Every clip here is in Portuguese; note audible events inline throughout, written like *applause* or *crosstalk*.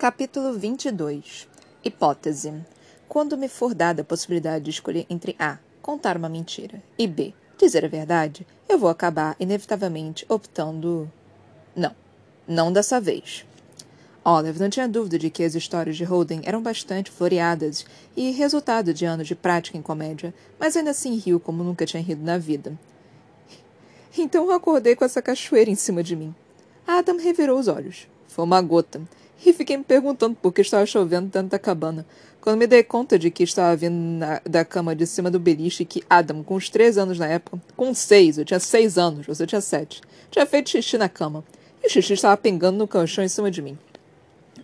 Capítulo 22 Hipótese Quando me for dada a possibilidade de escolher entre A. Contar uma mentira e B. Dizer a verdade, eu vou acabar, inevitavelmente, optando. Não. Não dessa vez. Olive não tinha dúvida de que as histórias de Holden eram bastante floreadas e resultado de anos de prática em comédia, mas ainda assim riu como nunca tinha rido na vida. Então eu acordei com essa cachoeira em cima de mim. Adam revirou os olhos. Foi uma gota e fiquei me perguntando por que estava chovendo dentro da cabana. Quando me dei conta de que estava vindo na, da cama de cima do beliche que Adam, com uns três anos na época, com seis, eu tinha seis anos, você tinha sete, tinha feito xixi na cama. E o xixi estava pingando no colchão em cima de mim.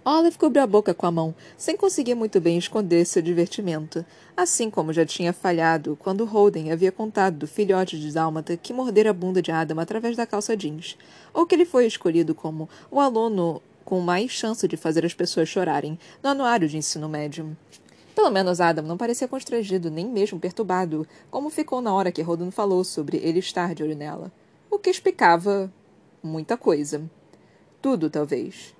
Olive cobriu a boca com a mão, sem conseguir muito bem esconder seu divertimento, assim como já tinha falhado quando Holden havia contado do filhote de dálmata que mordera a bunda de Adam através da calça jeans, ou que ele foi escolhido como o aluno com mais chance de fazer as pessoas chorarem no anuário de ensino médio. Pelo menos Adam não parecia constrangido, nem mesmo perturbado, como ficou na hora que Rodan falou sobre ele estar de olho nela. O que explicava muita coisa. Tudo, talvez.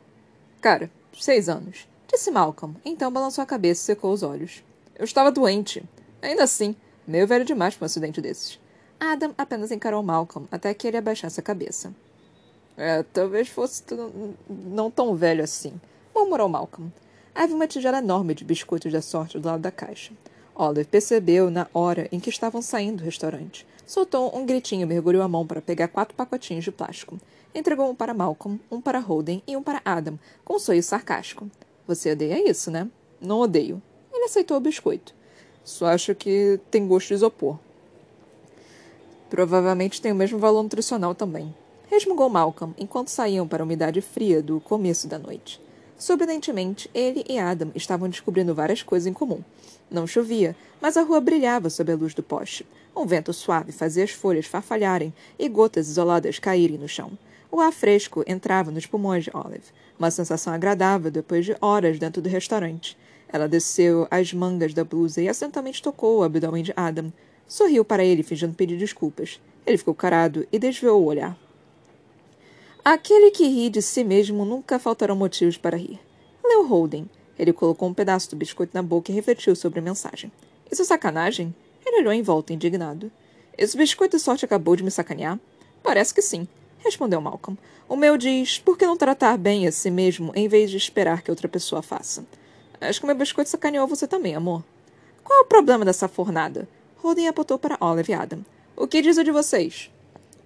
Cara, seis anos. Disse Malcolm, então balançou a cabeça e secou os olhos. Eu estava doente. Ainda assim, meio velho demais para um acidente desses. Adam apenas encarou Malcolm até que ele abaixasse a cabeça. É, talvez fosse não tão velho assim, murmurou Malcolm. Havia uma tigela enorme de biscoitos da sorte do lado da caixa. Olive percebeu na hora em que estavam saindo do restaurante. Soltou um gritinho e mergulhou a mão para pegar quatro pacotinhos de plástico. Entregou um para Malcolm, um para Holden e um para Adam, com um sorriso sarcástico. Você odeia isso, né? Não odeio. Ele aceitou o biscoito. Só acho que tem gosto de isopor. Provavelmente tem o mesmo valor nutricional também resmungou Malcolm enquanto saíam para a umidade fria do começo da noite. Surpreendentemente, ele e Adam estavam descobrindo várias coisas em comum. Não chovia, mas a rua brilhava sob a luz do poste. Um vento suave fazia as folhas farfalharem e gotas isoladas caírem no chão. O ar fresco entrava nos pulmões de Olive, uma sensação agradável depois de horas dentro do restaurante. Ela desceu as mangas da blusa e acidentalmente tocou o abdômen de Adam. Sorriu para ele, fingindo pedir desculpas. Ele ficou carado e desviou o olhar. Aquele que ri de si mesmo nunca faltarão motivos para rir. Leu Holden. Ele colocou um pedaço do biscoito na boca e refletiu sobre a mensagem. Isso é sacanagem? Ele olhou em volta, indignado. Esse biscoito de sorte acabou de me sacanear? Parece que sim, respondeu Malcolm. O meu diz: por que não tratar bem a si mesmo em vez de esperar que outra pessoa faça? Acho que o meu biscoito sacaneou você também, amor. Qual é o problema dessa fornada? Holden apontou para Olive e Adam. O que diz o de vocês?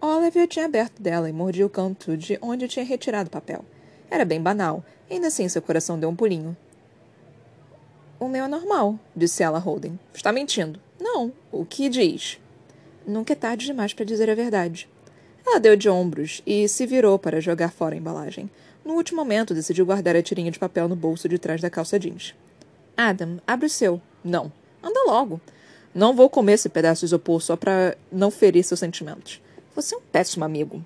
Oliver tinha aberto dela e mordia o canto de onde tinha retirado o papel. Era bem banal. Ainda assim, seu coração deu um pulinho. O meu é normal, disse ela a Holden. Está mentindo. Não. O que diz? Nunca é tarde demais para dizer a verdade. Ela deu de ombros e se virou para jogar fora a embalagem. No último momento, decidiu guardar a tirinha de papel no bolso de trás da calça jeans. Adam, abre o seu. Não. Anda logo. Não vou comer esse pedaço de isopor só para não ferir seus sentimentos. Você é um péssimo amigo.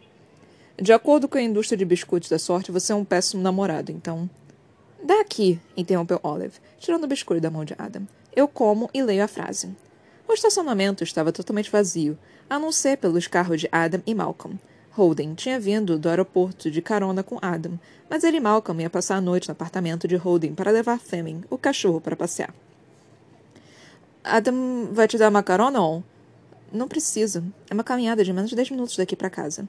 De acordo com a indústria de biscoitos da sorte, você é um péssimo namorado, então. Dá aqui, interrompeu Olive, tirando o biscoito da mão de Adam. Eu como e leio a frase. O estacionamento estava totalmente vazio, a não ser pelos carros de Adam e Malcolm. Holden tinha vindo do aeroporto de carona com Adam, mas ele e Malcolm ia passar a noite no apartamento de Holden para levar Fleming, o cachorro, para passear. Adam vai te dar uma carona ou? Não precisa. É uma caminhada de menos de 10 minutos daqui para casa.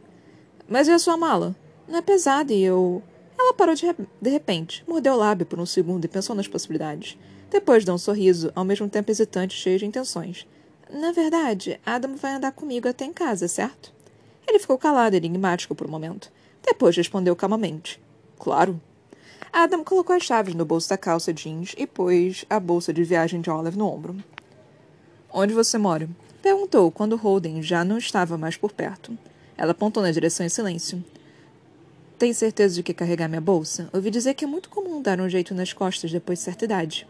Mas e a sua mala? Não é pesada e eu. Ela parou de, re... de repente, mordeu o lábio por um segundo e pensou nas possibilidades. Depois deu um sorriso, ao mesmo tempo hesitante, cheio de intenções. Na verdade, Adam vai andar comigo até em casa, certo? Ele ficou calado, enigmático por um momento. Depois respondeu calmamente: Claro. Adam colocou as chaves no bolso da calça jeans e pôs a bolsa de viagem de Olive no ombro. Onde você mora? Perguntou quando Holden já não estava mais por perto. Ela apontou na direção em silêncio. Tem certeza de que carregar minha bolsa? Ouvi dizer que é muito comum dar um jeito nas costas depois de certa idade.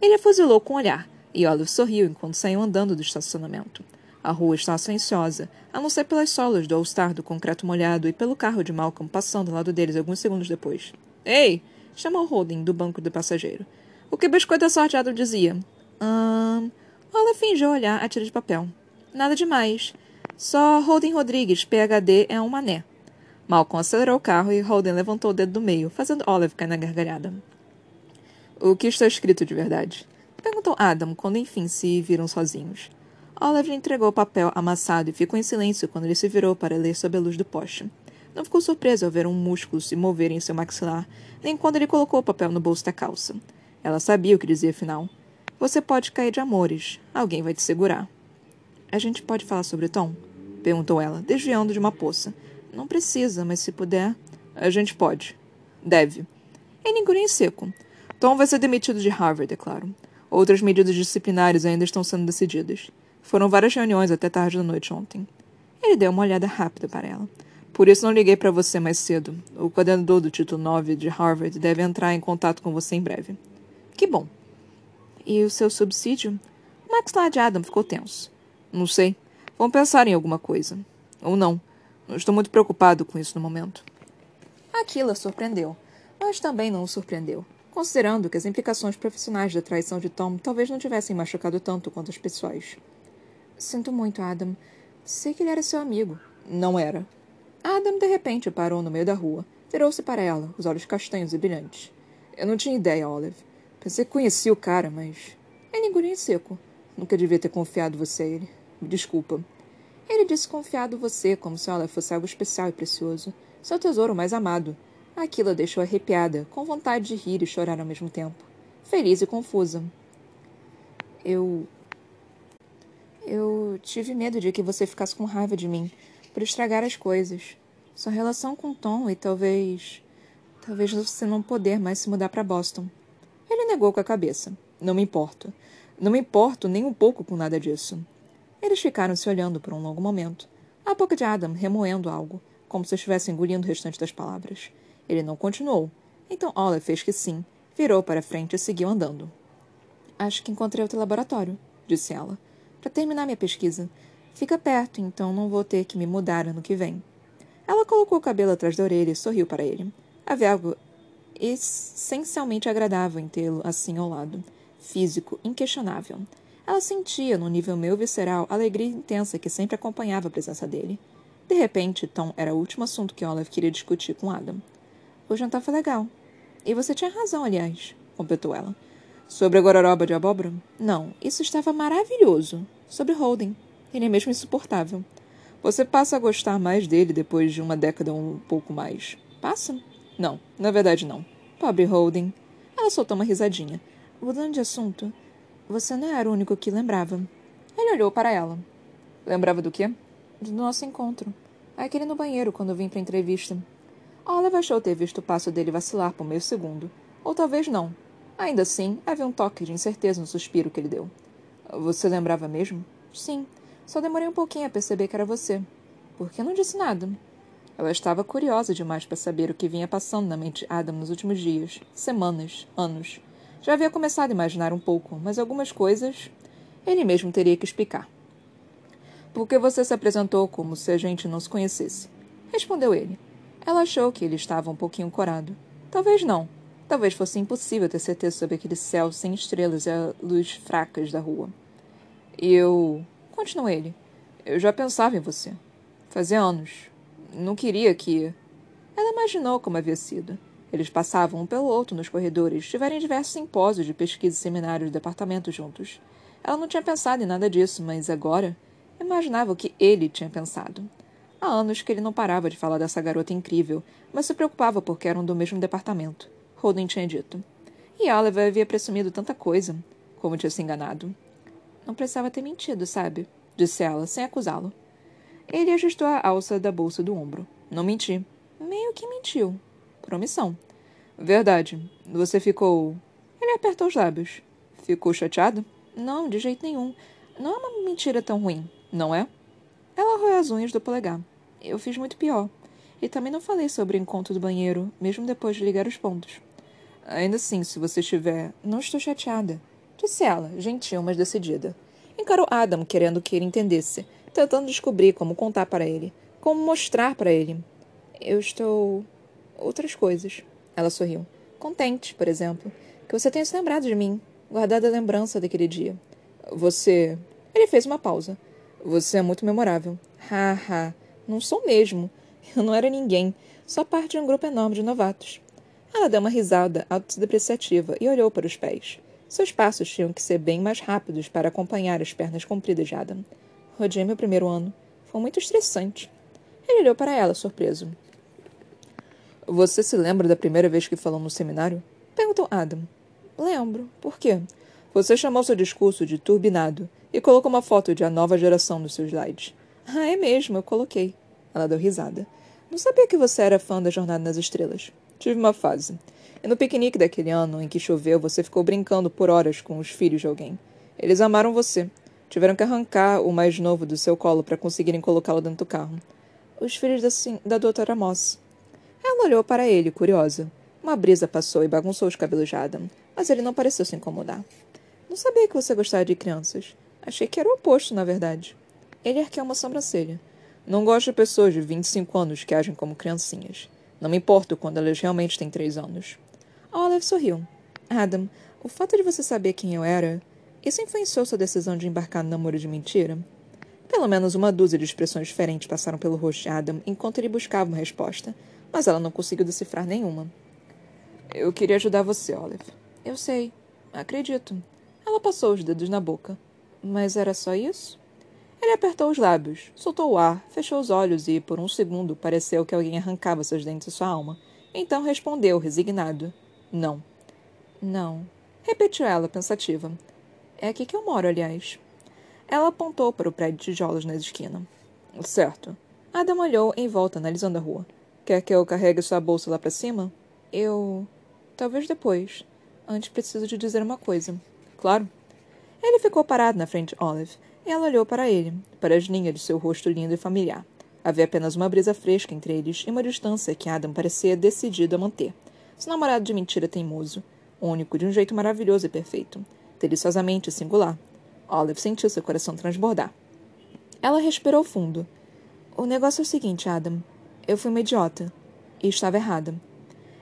Ele a fuzilou com um olhar, e Olive sorriu enquanto saiu andando do estacionamento. A rua estava silenciosa, a não ser pelas solas do All-Star do concreto molhado e pelo carro de Malcolm passando ao lado deles alguns segundos depois. Ei! chamou Holden do banco do passageiro. O que biscoito sorteado dizia? Ahn. Ela fingiu olhar a tira de papel. Nada demais. Só Holden Rodrigues, PHD, é um mané. Malcolm acelerou o carro e Holden levantou o dedo do meio, fazendo Olive cair na gargalhada. O que está escrito de verdade? Perguntou Adam quando enfim se viram sozinhos. Oliver entregou o papel amassado e ficou em silêncio quando ele se virou para ler sob a luz do poste. Não ficou surpreso ao ver um músculo se mover em seu maxilar, nem quando ele colocou o papel no bolso da calça. Ela sabia o que dizia afinal. Você pode cair de amores. Alguém vai te segurar. A gente pode falar sobre Tom? Perguntou ela, desviando de uma poça. Não precisa, mas se puder. A gente pode. Deve. Em seco. Tom vai ser demitido de Harvard, é claro. Outras medidas disciplinares ainda estão sendo decididas. Foram várias reuniões até tarde da noite ontem. Ele deu uma olhada rápida para ela. Por isso não liguei para você mais cedo. O coordenador do título 9 de Harvard deve entrar em contato com você em breve. Que bom. E o seu subsídio? Max lá de Adam ficou tenso. Não sei. Vamos pensar em alguma coisa. Ou não. Não estou muito preocupado com isso no momento. Aquilo a surpreendeu, mas também não o surpreendeu, considerando que as implicações profissionais da traição de Tom talvez não tivessem machucado tanto quanto as pessoais. Sinto muito, Adam. Sei que ele era seu amigo. Não era. Adam de repente parou no meio da rua. Virou-se para ela, os olhos castanhos e brilhantes. Eu não tinha ideia, Olive. Pensei que conhecia o cara, mas. Engoliu em seco. Nunca devia ter confiado você a ele. Me desculpa. Ele disse confiado você, como se ela fosse algo especial e precioso. Seu tesouro mais amado. Aquilo a deixou arrepiada, com vontade de rir e chorar ao mesmo tempo. Feliz e confusa. Eu eu tive medo de que você ficasse com raiva de mim por estragar as coisas. Sua relação com Tom e talvez. Talvez você não poder mais se mudar para Boston. Ele negou com a cabeça. Não me importo. Não me importo nem um pouco com nada disso. Eles ficaram se olhando por um longo momento. A boca de Adam remoendo algo, como se estivesse engolindo o restante das palavras. Ele não continuou. Então Olive fez que sim, virou para frente e seguiu andando. Acho que encontrei outro laboratório, disse ela para terminar minha pesquisa. Fica perto, então não vou ter que me mudar ano que vem. Ela colocou o cabelo atrás da orelha e sorriu para ele. Havia algo essencialmente agradável em tê-lo assim ao lado. Físico, inquestionável. Ela sentia, no nível meu visceral, a alegria intensa que sempre acompanhava a presença dele. De repente, Tom era o último assunto que Olive queria discutir com Adam. O jantar foi legal. E você tinha razão, aliás, completou ela. Sobre a gororoba de abóbora? Não, isso estava maravilhoso. Sobre Holden. Ele é mesmo insuportável. Você passa a gostar mais dele depois de uma década ou um pouco mais. Passa? Não, na verdade não. Pobre Holden. Ela soltou uma risadinha. Mudando de assunto, você não era o único que lembrava. Ele olhou para ela. Lembrava do quê? Do nosso encontro. Aquele no banheiro quando eu vim para a entrevista. Olive achou ter visto o passo dele vacilar por meio segundo. Ou talvez não. Ainda assim, havia um toque de incerteza no suspiro que ele deu. Você lembrava mesmo? Sim. Só demorei um pouquinho a perceber que era você. Por que não disse nada? Ela estava curiosa demais para saber o que vinha passando na mente de Adam nos últimos dias, semanas, anos. Já havia começado a imaginar um pouco, mas algumas coisas ele mesmo teria que explicar. Por que você se apresentou como se a gente não se conhecesse? Respondeu ele. Ela achou que ele estava um pouquinho corado. Talvez não, Talvez fosse impossível ter certeza sobre aquele céu sem estrelas e a luz fracas da rua. Eu. Continuou ele. Eu já pensava em você. Fazia anos. Não queria que. Ela imaginou como havia sido. Eles passavam um pelo outro nos corredores, tiveram diversos simpósios de pesquisa e seminários do departamento juntos. Ela não tinha pensado em nada disso, mas agora imaginava o que ele tinha pensado. Há anos que ele não parava de falar dessa garota incrível, mas se preocupava porque eram do mesmo departamento. Holden tinha dito. E Oliver havia presumido tanta coisa, como tinha se enganado. Não precisava ter mentido, sabe? Disse ela, sem acusá-lo. Ele ajustou a alça da bolsa do ombro. Não menti. Meio que mentiu. Promissão. Verdade. Você ficou. Ele apertou os lábios. Ficou chateado? Não, de jeito nenhum. Não é uma mentira tão ruim, não é? Ela roeu as unhas do polegar. Eu fiz muito pior. E também não falei sobre o encontro do banheiro, mesmo depois de ligar os pontos. Ainda assim, se você estiver. Não estou chateada, disse ela, gentil, mas decidida. Encarou Adam, querendo que ele entendesse, tentando descobrir como contar para ele, como mostrar para ele. Eu estou. outras coisas. Ela sorriu. Contente, por exemplo, que você tenha se lembrado de mim, guardado a lembrança daquele dia. Você. Ele fez uma pausa. Você é muito memorável. Haha, não sou mesmo. Eu não era ninguém, só parte de um grupo enorme de novatos. Ela deu uma risada autodepreciativa e olhou para os pés. Seus passos tinham que ser bem mais rápidos para acompanhar as pernas compridas de Adam. Rodiei meu primeiro ano. Foi muito estressante. Ele olhou para ela, surpreso. Você se lembra da primeira vez que falou no seminário? Perguntou Adam. Lembro. Por quê? Você chamou seu discurso de turbinado e colocou uma foto de a nova geração nos seus slides. Ah, é mesmo, eu coloquei. Ela deu risada. Não sabia que você era fã da Jornada nas Estrelas. Tive uma fase. E no piquenique daquele ano em que choveu, você ficou brincando por horas com os filhos de alguém. Eles amaram você. Tiveram que arrancar o mais novo do seu colo para conseguirem colocá-lo dentro do carro. Os filhos da, da doutora Moss. Ela olhou para ele, curiosa. Uma brisa passou e bagunçou os cabelos de Adam, mas ele não pareceu se incomodar. Não sabia que você gostava de crianças. Achei que era o oposto, na verdade. Ele ergueu uma sobrancelha. Não gosto de pessoas de 25 anos que agem como criancinhas. Não me importo quando elas realmente têm três anos. Olive sorriu. Adam, o fato de você saber quem eu era, isso influenciou sua decisão de embarcar no namoro de mentira? Pelo menos uma dúzia de expressões diferentes passaram pelo rosto de Adam enquanto ele buscava uma resposta, mas ela não conseguiu decifrar nenhuma. Eu queria ajudar você, Olive. Eu sei. Acredito. Ela passou os dedos na boca. Mas era só isso? Ele apertou os lábios, soltou o ar, fechou os olhos e, por um segundo, pareceu que alguém arrancava seus dentes de sua alma. Então respondeu, resignado: Não. Não. Repetiu ela, pensativa. É aqui que eu moro, aliás. Ela apontou para o prédio de tijolos na esquina. Certo. Adam olhou em volta, analisando a rua. Quer que eu carregue sua bolsa lá para cima? Eu. Talvez depois. Antes preciso de dizer uma coisa. Claro. Ele ficou parado na frente de Olive ela olhou para ele, para as linhas de seu rosto lindo e familiar. Havia apenas uma brisa fresca entre eles e uma distância que Adam parecia decidido a manter. Seu namorado de mentira teimoso, único de um jeito maravilhoso e perfeito, deliciosamente singular. Olive sentiu seu coração transbordar. Ela respirou fundo. O negócio é o seguinte, Adam. Eu fui uma idiota. E estava errada.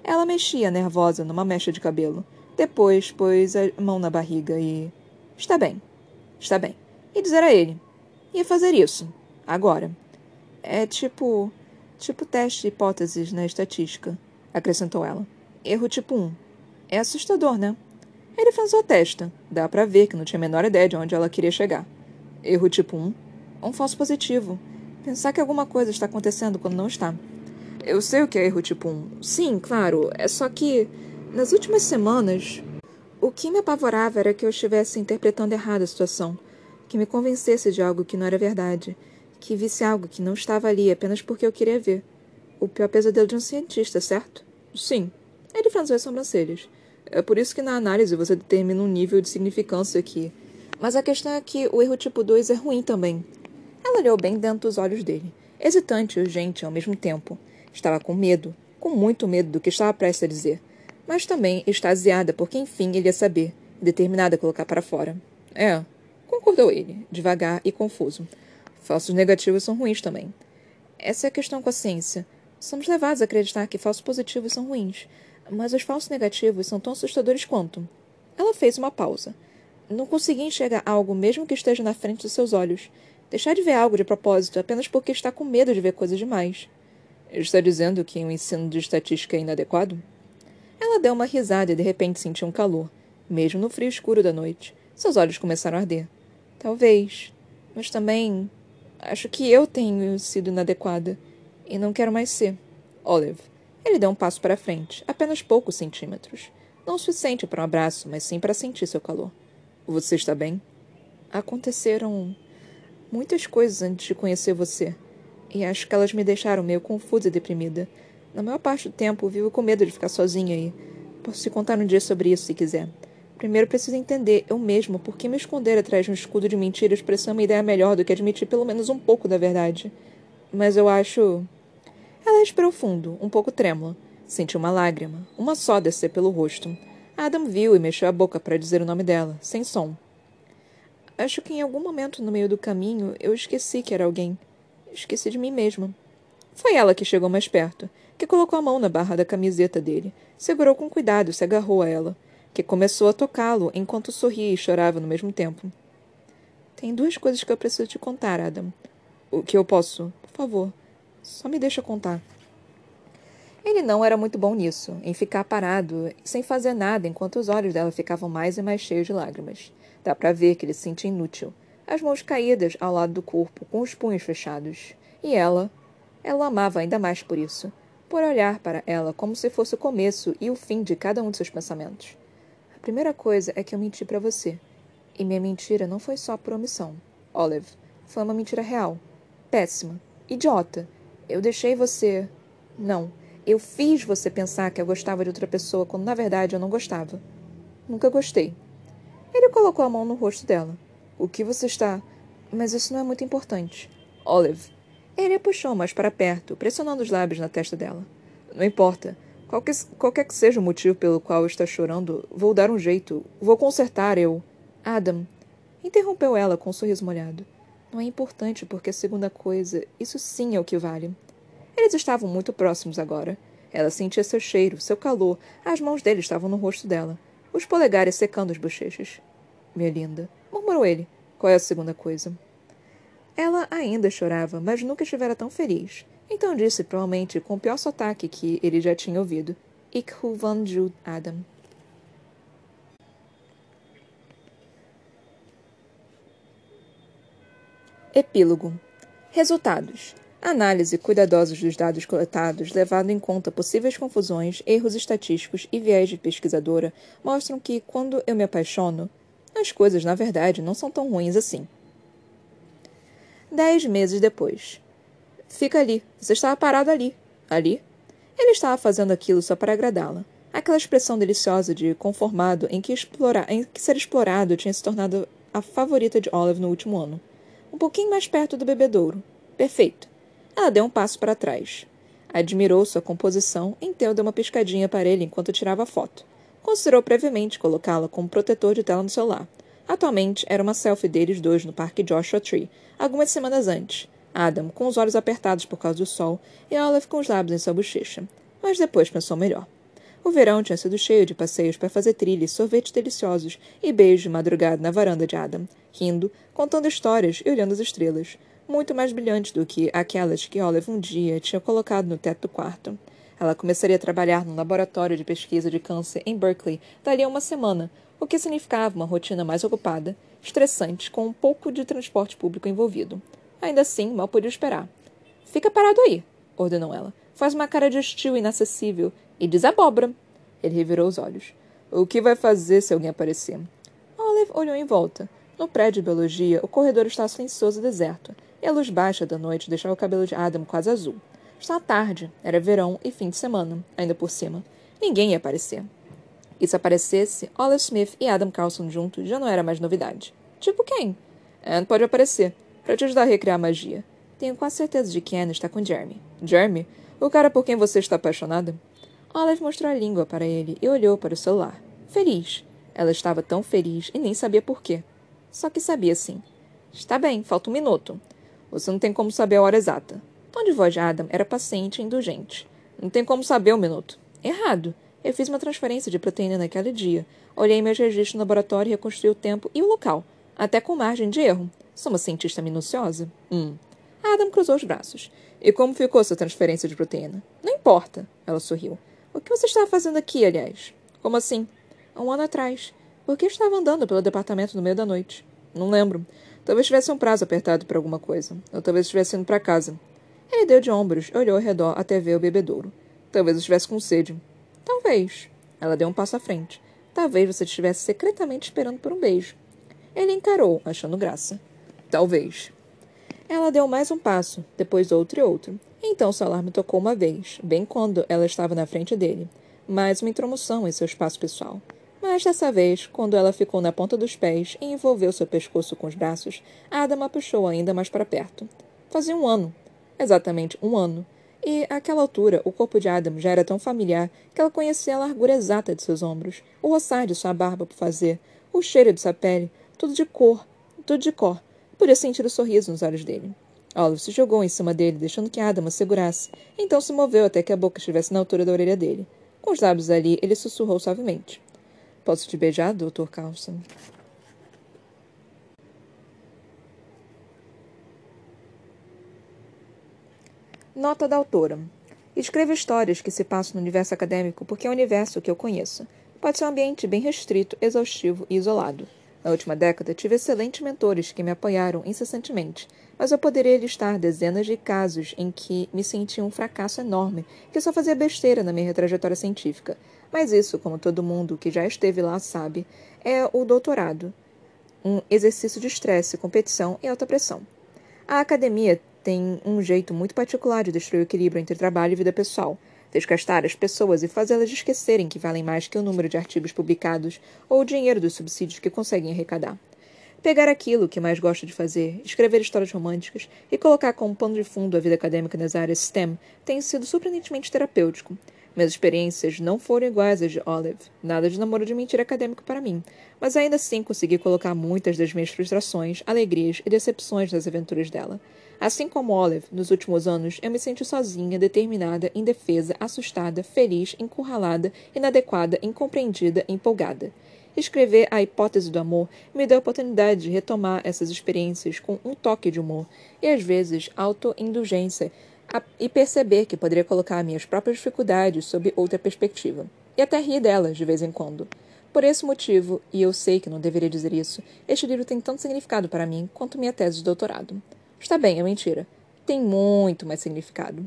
Ela mexia, nervosa, numa mecha de cabelo. Depois pôs a mão na barriga e. Está bem. Está bem e dizer a ele. Ia fazer isso. Agora. É tipo. Tipo teste hipóteses na estatística, acrescentou ela. Erro tipo 1. É assustador, né? Ele franziu a testa. Dá para ver que não tinha a menor ideia de onde ela queria chegar. Erro tipo 1. Um falso positivo. Pensar que alguma coisa está acontecendo quando não está. Eu sei o que é erro tipo 1. Sim, claro. É só que. Nas últimas semanas. O que me apavorava era que eu estivesse interpretando errado a situação que me convencesse de algo que não era verdade, que visse algo que não estava ali apenas porque eu queria ver. O pior pesadelo de um cientista, certo? Sim. Ele franziu as sobrancelhas. É por isso que na análise você determina um nível de significância aqui. Mas a questão é que o erro tipo 2 é ruim também. Ela olhou bem dentro dos olhos dele, hesitante e urgente ao mesmo tempo. Estava com medo, com muito medo do que estava prestes a dizer, mas também extasiada porque enfim ele ia saber, determinada a colocar para fora. É, Concordou ele, devagar e confuso. Falsos negativos são ruins também. Essa é a questão com a ciência. Somos levados a acreditar que falsos positivos são ruins, mas os falsos negativos são tão assustadores quanto. Ela fez uma pausa. Não conseguia enxergar algo mesmo que esteja na frente dos seus olhos. Deixar de ver algo de propósito apenas porque está com medo de ver coisas demais. Está dizendo que o ensino de estatística é inadequado? Ela deu uma risada e de repente sentiu um calor, mesmo no frio escuro da noite. Seus olhos começaram a arder. Talvez. Mas também acho que eu tenho sido inadequada. E não quero mais ser. Olive. Ele deu um passo para frente, apenas poucos centímetros. Não o suficiente para um abraço, mas sim para sentir seu calor. Você está bem? Aconteceram muitas coisas antes de conhecer você. E acho que elas me deixaram meio confusa e deprimida. Na maior parte do tempo, vivo com medo de ficar sozinha e posso te contar um dia sobre isso se quiser. Primeiro preciso entender eu mesmo por que me esconder atrás de um escudo de mentiras para ser uma ideia melhor do que admitir pelo menos um pouco da verdade. Mas eu acho. Ela respirou fundo, um pouco trêmula. Sentiu uma lágrima, uma só descer pelo rosto. Adam viu e mexeu a boca para dizer o nome dela, sem som. Acho que em algum momento no meio do caminho eu esqueci que era alguém. Esqueci de mim mesma. Foi ela que chegou mais perto, que colocou a mão na barra da camiseta dele, segurou com cuidado e se agarrou a ela que começou a tocá-lo enquanto sorria e chorava no mesmo tempo. Tem duas coisas que eu preciso te contar, Adam. O que eu posso? Por favor, só me deixa contar. Ele não era muito bom nisso, em ficar parado, sem fazer nada, enquanto os olhos dela ficavam mais e mais cheios de lágrimas. Dá para ver que ele se sentia inútil, as mãos caídas ao lado do corpo, com os punhos fechados. E ela? Ela amava ainda mais por isso, por olhar para ela como se fosse o começo e o fim de cada um de seus pensamentos. A primeira coisa é que eu menti para você. E minha mentira não foi só por omissão. Olive, foi uma mentira real. Péssima. Idiota. Eu deixei você. Não. Eu fiz você pensar que eu gostava de outra pessoa quando na verdade eu não gostava. Nunca gostei. Ele colocou a mão no rosto dela. O que você está. Mas isso não é muito importante. Olive. Ele a puxou mais para perto, pressionando os lábios na testa dela. Não importa. Qualquer, qualquer que seja o motivo pelo qual está chorando, vou dar um jeito. Vou consertar, eu. Adam. Interrompeu ela com um sorriso molhado. Não é importante porque a segunda coisa, isso sim é o que vale. Eles estavam muito próximos agora. Ela sentia seu cheiro, seu calor, as mãos dele estavam no rosto dela, os polegares secando as bochechas. Minha linda, murmurou ele. Qual é a segunda coisa? Ela ainda chorava, mas nunca estivera tão feliz. Então disse, provavelmente com o pior sotaque que ele já tinha ouvido: Ik hu van Adam. Epílogo. Resultados. Análise cuidadosa dos dados coletados, levando em conta possíveis confusões, erros estatísticos e viés de pesquisadora, mostram que, quando eu me apaixono, as coisas, na verdade, não são tão ruins assim. Dez meses depois. Fica ali. Você estava parado ali. Ali? Ele estava fazendo aquilo só para agradá-la. Aquela expressão deliciosa de conformado em que, em que ser explorado tinha se tornado a favorita de Olive no último ano. Um pouquinho mais perto do bebedouro. Perfeito. Ela deu um passo para trás. Admirou sua composição, então deu uma piscadinha para ele enquanto tirava a foto. Considerou previamente colocá-la como protetor de tela no celular. Atualmente, era uma selfie deles dois no Parque Joshua Tree, algumas semanas antes. Adam, com os olhos apertados por causa do sol, e Olive com os lábios em sua bochecha. Mas depois pensou melhor. O verão tinha sido cheio de passeios para fazer trilhas, sorvetes deliciosos e beijos de madrugada na varanda de Adam, rindo, contando histórias e olhando as estrelas, muito mais brilhantes do que aquelas que Olive um dia tinha colocado no teto do quarto. Ela começaria a trabalhar no laboratório de pesquisa de câncer em Berkeley dali a uma semana, o que significava uma rotina mais ocupada, estressante, com um pouco de transporte público envolvido. Ainda assim, mal podia esperar. Fica parado aí, ordenou ela. Faz uma cara de hostil inacessível e desabobra. Ele revirou os olhos. O que vai fazer se alguém aparecer? Olive olhou em volta. No prédio de biologia, o corredor estava silencioso e deserto, e a luz baixa da noite deixava o cabelo de Adam quase azul. Estava tarde, era verão e fim de semana, ainda por cima. Ninguém ia aparecer. E se aparecesse, Olive Smith e Adam Carlson juntos já não era mais novidade. Tipo quem? Anne pode aparecer, para te ajudar a recriar magia. Tenho quase certeza de que Anne está com Jeremy. Jeremy? O cara por quem você está apaixonada? Olive mostrou a língua para ele e olhou para o celular. Feliz. Ela estava tão feliz e nem sabia por quê. Só que sabia sim. Está bem, falta um minuto. Você não tem como saber a hora exata. Tom de voz de Adam era paciente e indulgente. Não tem como saber o minuto. Errado. Eu fiz uma transferência de proteína naquele dia. Olhei meus registros no laboratório e reconstruí o tempo e o local, até com margem de erro. Sou uma cientista minuciosa. Hum. Adam cruzou os braços. E como ficou sua transferência de proteína? Não importa. Ela sorriu. O que você estava fazendo aqui, aliás? Como assim? Um ano atrás. Por que estava andando pelo departamento no meio da noite? Não lembro. Talvez tivesse um prazo apertado para alguma coisa. Ou talvez estivesse indo para casa. Ele deu de ombros, olhou ao redor até ver o bebedouro. Talvez estivesse com sede. Talvez. Ela deu um passo à frente. Talvez você estivesse secretamente esperando por um beijo. Ele encarou, achando graça. Talvez. Ela deu mais um passo, depois outro e outro. Então seu alarme tocou uma vez, bem quando ela estava na frente dele. Mais uma intromoção em seu espaço pessoal. Mas dessa vez, quando ela ficou na ponta dos pés e envolveu seu pescoço com os braços, Adam a puxou ainda mais para perto. Fazia um ano. Exatamente um ano e, àquela altura, o corpo de Adam já era tão familiar que ela conhecia a largura exata de seus ombros, o roçar de sua barba por fazer, o cheiro de sua pele, tudo de cor, tudo de cor. Podia sentir o sorriso nos olhos dele. Olive se jogou em cima dele, deixando que Adam a segurasse. Então se moveu até que a boca estivesse na altura da orelha dele. Com os lábios ali, ele sussurrou suavemente. Posso te beijar, Dr. Carlson? Nota da autora. Escrevo histórias que se passam no universo acadêmico porque é o universo que eu conheço. Pode ser um ambiente bem restrito, exaustivo e isolado. Na última década, tive excelentes mentores que me apoiaram incessantemente, mas eu poderia listar dezenas de casos em que me senti um fracasso enorme, que só fazia besteira na minha trajetória científica. Mas isso, como todo mundo que já esteve lá sabe, é o doutorado um exercício de estresse, competição e alta pressão. A academia tem um jeito muito particular de destruir o equilíbrio entre trabalho e vida pessoal, desgastar as pessoas e fazê-las esquecerem que valem mais que o número de artigos publicados ou o dinheiro dos subsídios que conseguem arrecadar. Pegar aquilo que mais gosto de fazer, escrever histórias românticas e colocar como pano de fundo a vida acadêmica nas áreas STEM tem sido surpreendentemente terapêutico. Minhas experiências não foram iguais às de Olive, nada de namoro de mentira acadêmico para mim, mas ainda assim consegui colocar muitas das minhas frustrações, alegrias e decepções nas aventuras dela. Assim como Olive, nos últimos anos, eu me senti sozinha, determinada, indefesa, assustada, feliz, encurralada, inadequada, incompreendida, empolgada. Escrever A Hipótese do Amor me deu a oportunidade de retomar essas experiências com um toque de humor e, às vezes, autoindulgência e perceber que poderia colocar minhas próprias dificuldades sob outra perspectiva, e até rir delas de vez em quando. Por esse motivo, e eu sei que não deveria dizer isso, este livro tem tanto significado para mim quanto minha tese de doutorado. Está bem, é mentira. Tem muito mais significado.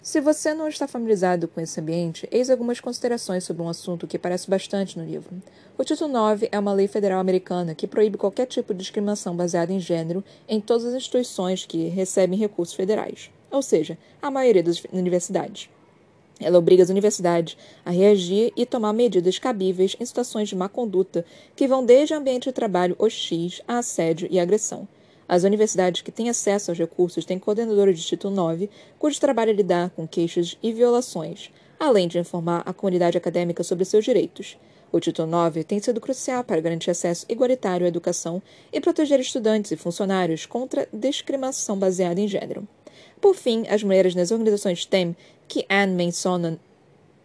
Se você não está familiarizado com esse ambiente, eis algumas considerações sobre um assunto que aparece bastante no livro. O título 9 é uma lei federal americana que proíbe qualquer tipo de discriminação baseada em gênero em todas as instituições que recebem recursos federais ou seja, a maioria das universidades. Ela obriga as universidades a reagir e tomar medidas cabíveis em situações de má conduta que vão desde ambiente de trabalho hostis a assédio e agressão. As universidades que têm acesso aos recursos têm coordenadores de Título 9, cujo trabalho é lidar com queixas e violações, além de informar a comunidade acadêmica sobre seus direitos. O Título 9 tem sido crucial para garantir acesso igualitário à educação e proteger estudantes e funcionários contra discriminação baseada em gênero. Por fim, as mulheres nas organizações STEM que Anne menciona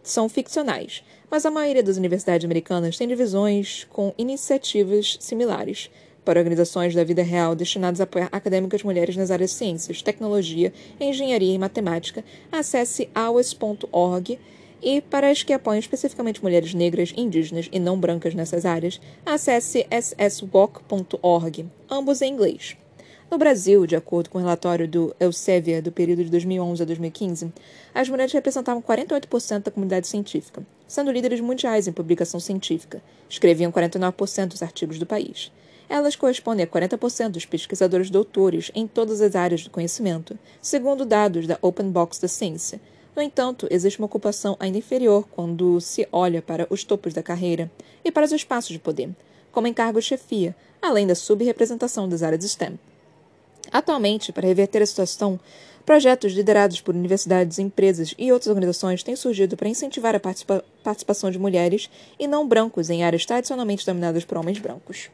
são ficcionais, mas a maioria das universidades americanas tem divisões com iniciativas similares para organizações da vida real destinadas a apoiar acadêmicas mulheres nas áreas de ciências, tecnologia, engenharia e matemática. Acesse awas.org e para as que apoiam especificamente mulheres negras, indígenas e não brancas nessas áreas, acesse sswalk.org, ambos em inglês. No Brasil, de acordo com o relatório do Elsevier do período de 2011 a 2015, as mulheres representavam 48% da comunidade científica, sendo líderes mundiais em publicação científica. Escreviam 49% dos artigos do país. Elas correspondem a 40% dos pesquisadores doutores em todas as áreas do conhecimento, segundo dados da Open Box da Ciência. No entanto, existe uma ocupação ainda inferior quando se olha para os topos da carreira e para os espaços de poder, como de chefia, além da subrepresentação das áreas STEM. Atualmente, para reverter a situação, projetos liderados por universidades, empresas e outras organizações têm surgido para incentivar a participa participação de mulheres e não brancos em áreas tradicionalmente dominadas por homens brancos.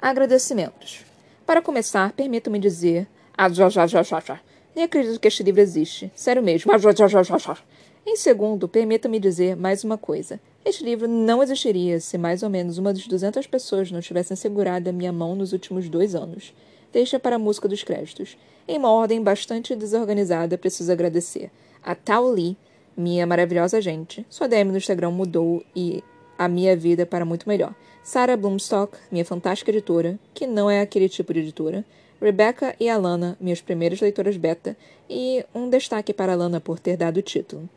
Agradecimentos. Para começar, permito-me dizer. Ah, já, já, já, já, já. Nem acredito que este livro existe. Sério mesmo. Ah, já, já, já, já, já. Em segundo, permita-me dizer mais uma coisa. Este livro não existiria se mais ou menos uma das 200 pessoas não tivessem segurado a minha mão nos últimos dois anos. Deixa para a música dos créditos. Em uma ordem bastante desorganizada, preciso agradecer a Tao Lee, minha maravilhosa gente. Sua DM no Instagram mudou e a minha vida para muito melhor. Sarah Bloomstock, minha fantástica editora, que não é aquele tipo de editora. Rebecca e Alana, minhas primeiras leitoras beta, e um destaque para Alana por ter dado o título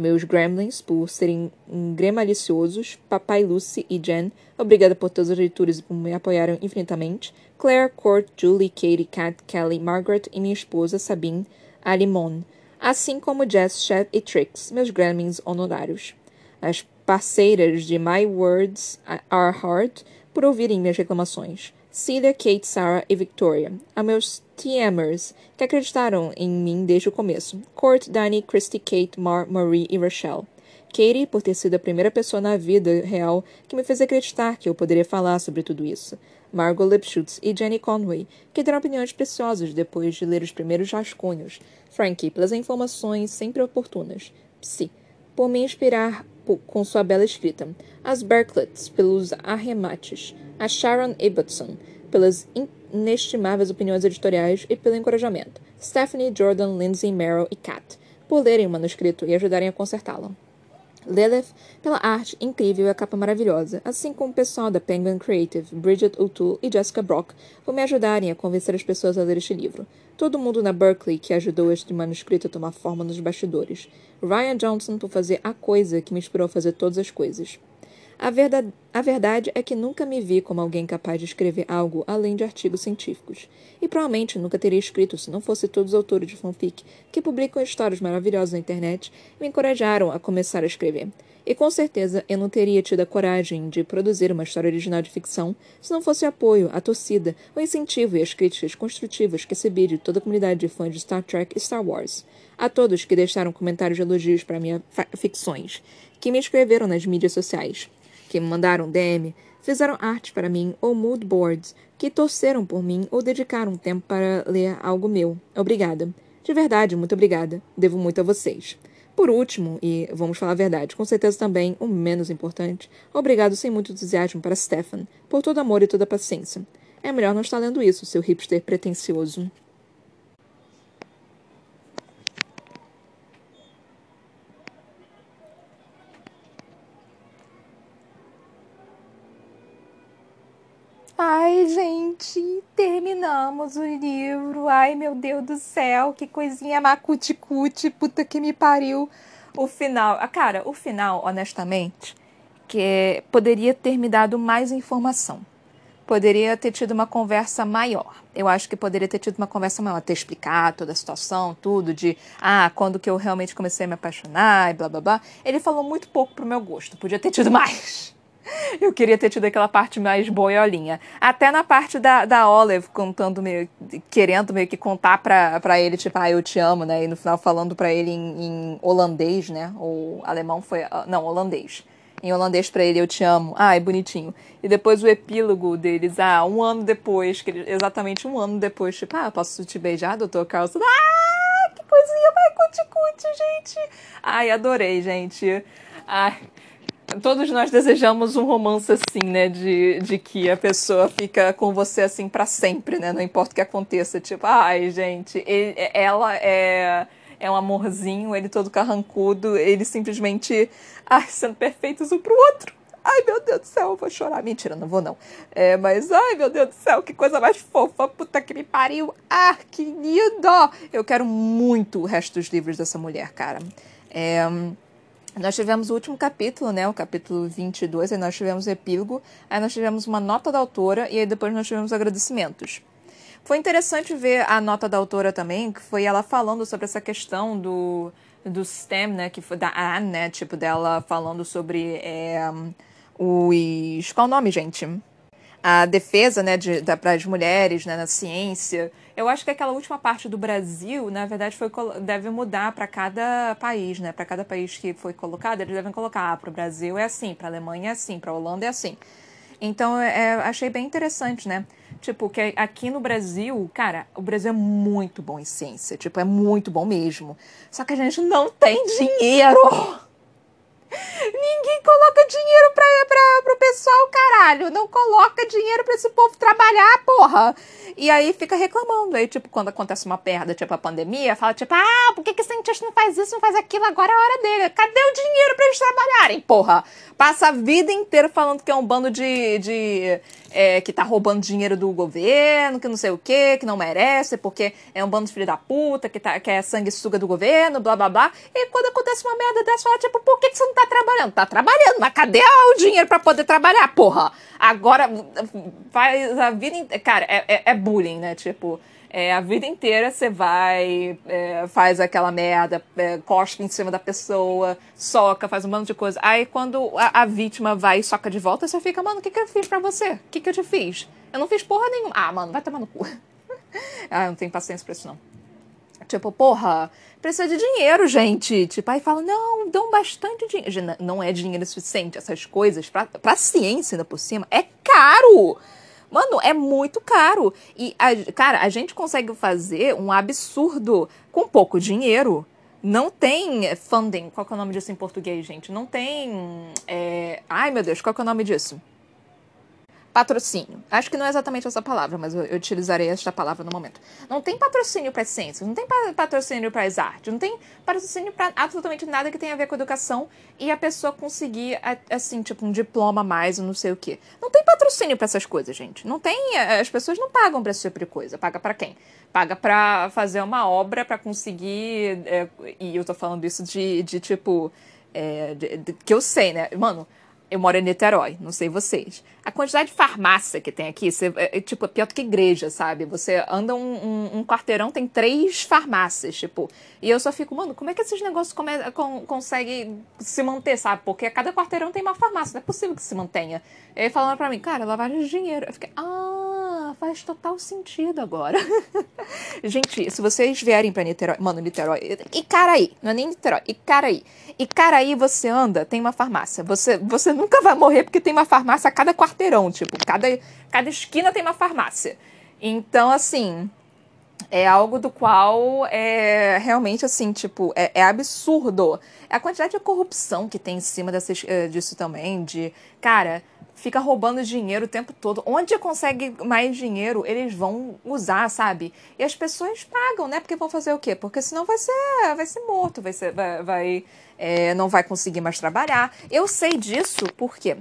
meus gremlins por serem gremaliciosos, papai Lucy e Jen, obrigada por todas as leituras e por me apoiarem infinitamente, Claire, Court, Julie, Katie, Kat, Kelly, Margaret e minha esposa Sabine, Alimon, assim como Jess, Chef e Trix, meus gremlins honorários. As parceiras de My Words Are Hard por ouvirem minhas reclamações. Celia, Kate, Sarah e Victoria, a meus TMers, que acreditaram em mim desde o começo. Court, Danny, Christy, Kate, Mar, Marie e Rochelle. Katie, por ter sido a primeira pessoa na vida real que me fez acreditar que eu poderia falar sobre tudo isso. Margot Lipschutz e Jenny Conway, que deram opiniões preciosas depois de ler os primeiros rascunhos. Frankie, pelas informações sempre oportunas. Psy, por me inspirar com sua bela escrita. As Berklets, pelos arremates a Sharon Ibbotson pelas inestimáveis opiniões editoriais e pelo encorajamento. Stephanie, Jordan, Lindsay, Meryl e Kat, por lerem o manuscrito e ajudarem a consertá-lo. Lilith, pela arte incrível e a capa maravilhosa, assim como o pessoal da Penguin Creative, Bridget O'Toole e Jessica Brock, por me ajudarem a convencer as pessoas a ler este livro. Todo mundo na Berkeley que ajudou este manuscrito a tomar forma nos bastidores. Ryan Johnson por fazer a coisa que me inspirou a fazer todas as coisas. A verdade, a verdade é que nunca me vi como alguém capaz de escrever algo além de artigos científicos. E provavelmente nunca teria escrito se não fosse todos os autores de fanfic que publicam histórias maravilhosas na internet me encorajaram a começar a escrever. E com certeza eu não teria tido a coragem de produzir uma história original de ficção se não fosse o apoio, a torcida, o incentivo e as críticas construtivas que recebi de toda a comunidade de fãs de Star Trek e Star Wars. A todos que deixaram comentários de elogios para minhas ficções, que me escreveram nas mídias sociais que me mandaram DM, fizeram arte para mim ou mood boards, que torceram por mim ou dedicaram tempo para ler algo meu. Obrigada. De verdade, muito obrigada. Devo muito a vocês. Por último, e vamos falar a verdade, com certeza também o menos importante, obrigado sem muito entusiasmo para Stefan, por todo amor e toda paciência. É melhor não estar lendo isso, seu hipster pretensioso. Ai, gente, terminamos o livro. Ai, meu Deus do céu, que coisinha macuticute, puta que me pariu. O final, ah, cara, o final, honestamente, que poderia ter me dado mais informação. Poderia ter tido uma conversa maior. Eu acho que poderia ter tido uma conversa maior, ter explicado toda a situação, tudo de, ah, quando que eu realmente comecei a me apaixonar e blá blá blá. Ele falou muito pouco pro meu gosto. Podia ter tido *laughs* mais. *laughs* Eu queria ter tido aquela parte mais boiolinha. Até na parte da, da Olive contando meio, querendo meio que contar pra, pra ele, tipo, ah, eu te amo, né? E no final falando pra ele em, em holandês, né? Ou alemão foi. Ah, não, holandês. Em holandês pra ele, eu te amo. Ah, bonitinho. E depois o epílogo deles, ah, um ano depois, que ele, exatamente um ano depois, tipo, ah, posso te beijar, doutor Carlson? Ah, que coisinha vai cuticute, gente. Ai, adorei, gente. Ai, todos nós desejamos um romance assim, né? De, de que a pessoa fica com você assim para sempre, né? Não importa o que aconteça. Tipo, ai, gente, ele, ela é, é um amorzinho, ele todo carrancudo, ele simplesmente, ai, sendo perfeitos um pro outro. Ai, meu Deus do céu, eu vou chorar. Mentira, não vou não. É, mas, ai, meu Deus do céu, que coisa mais fofa. Puta que me pariu. Ah, que lindo! Eu quero muito o resto dos livros dessa mulher, cara. É nós tivemos o último capítulo, né, o capítulo 22, aí nós tivemos o epílogo, aí nós tivemos uma nota da autora e aí depois nós tivemos agradecimentos. Foi interessante ver a nota da autora também, que foi ela falando sobre essa questão do, do STEM, né, que foi da Anne, né, tipo dela falando sobre é, os... qual o nome, gente? a defesa né, de, da, para as mulheres né, na ciência. Eu acho que aquela última parte do Brasil, na verdade, foi, deve mudar para cada país, né? Para cada país que foi colocado, eles devem colocar, ah, para o Brasil é assim, para a Alemanha é assim, para a Holanda é assim. Então, é, achei bem interessante, né? Tipo, que aqui no Brasil, cara, o Brasil é muito bom em ciência. Tipo, é muito bom mesmo. Só que a gente não tem dinheiro. Ninguém coloca dinheiro pra, pra, pro pessoal, caralho. Não coloca dinheiro pra esse povo trabalhar, porra. E aí fica reclamando. Aí, tipo, quando acontece uma perda, tipo a pandemia, fala, tipo, ah, por que, que cientista não faz isso, não faz aquilo? Agora é a hora dele. Cadê o dinheiro pra eles trabalharem, porra? Passa a vida inteira falando que é um bando de. de é, que tá roubando dinheiro do governo, que não sei o quê, que não merece, porque é um bando de filho da puta, que, tá, que é sanguessuga do governo, blá blá blá. E quando acontece uma merda dessa, fala, tipo, por que, que você não tá trabalhando? Tá trabalhando, mas cadê o dinheiro para poder trabalhar, porra? Agora faz a vida inteira. Cara, é, é, é, bullying, né? Tipo. É, a vida inteira você vai, é, faz aquela merda, é, cospe em cima da pessoa, soca, faz um monte de coisa. Aí quando a, a vítima vai e soca de volta, você fica, mano, o que, que eu fiz pra você? O que, que eu te fiz? Eu não fiz porra nenhuma. Ah, mano, vai tomar no cu. *laughs* ah, eu não tenho paciência pra isso, não. Tipo, porra, precisa de dinheiro, gente. Tipo, aí fala, não, dão bastante dinheiro. Não é dinheiro suficiente. Essas coisas, pra, pra ciência ainda por cima, é caro. Mano, é muito caro. E, a, cara, a gente consegue fazer um absurdo com pouco dinheiro. Não tem funding. Qual é o nome disso em português, gente? Não tem. É... Ai, meu Deus, qual é o nome disso? Patrocínio. Acho que não é exatamente essa palavra, mas eu, utilizarei esta palavra no momento. Não tem patrocínio para ciências, não tem patrocínio para as artes, não tem patrocínio para absolutamente nada que tenha a ver com educação e a pessoa conseguir, assim, tipo, um diploma a mais ou não sei o quê. Não tem patrocínio para essas coisas, gente. Não tem. As pessoas não pagam para esse tipo de coisa. Paga para quem? Paga para fazer uma obra para conseguir. É, e eu tô falando isso de, de tipo. É, de, de, que eu sei, né? Mano, eu moro em Niterói, não sei vocês. A quantidade de farmácia que tem aqui, você, é, é, tipo, é pior do que igreja, sabe? Você anda um, um, um, quarteirão, tem três farmácias, tipo. E eu só fico, mano, como é que esses negócios come, con, conseguem se manter, sabe? Porque a cada quarteirão tem uma farmácia, não é possível que se mantenha. E aí falando pra mim, cara, lavagem de dinheiro. Eu fiquei, ah, faz total sentido agora. *laughs* Gente, se vocês vierem pra Niterói, mano, Niterói, e Caraí, não é nem Niterói, e Caraí. E Caraí você anda, tem uma farmácia. Você, você nunca vai morrer porque tem uma farmácia a cada quarteirão, tipo, cada, cada esquina tem uma farmácia. Então, assim, é algo do qual é realmente assim, tipo, é, é, absurdo. A quantidade de corrupção que tem em cima dessas, eh, disso também, de, cara, fica roubando dinheiro o tempo todo. Onde consegue mais dinheiro, eles vão usar, sabe? E as pessoas pagam, né? Porque vão fazer o quê? Porque senão vai ser, vai ser morto, vai ser, vai, vai é, não vai conseguir mais trabalhar. Eu sei disso porque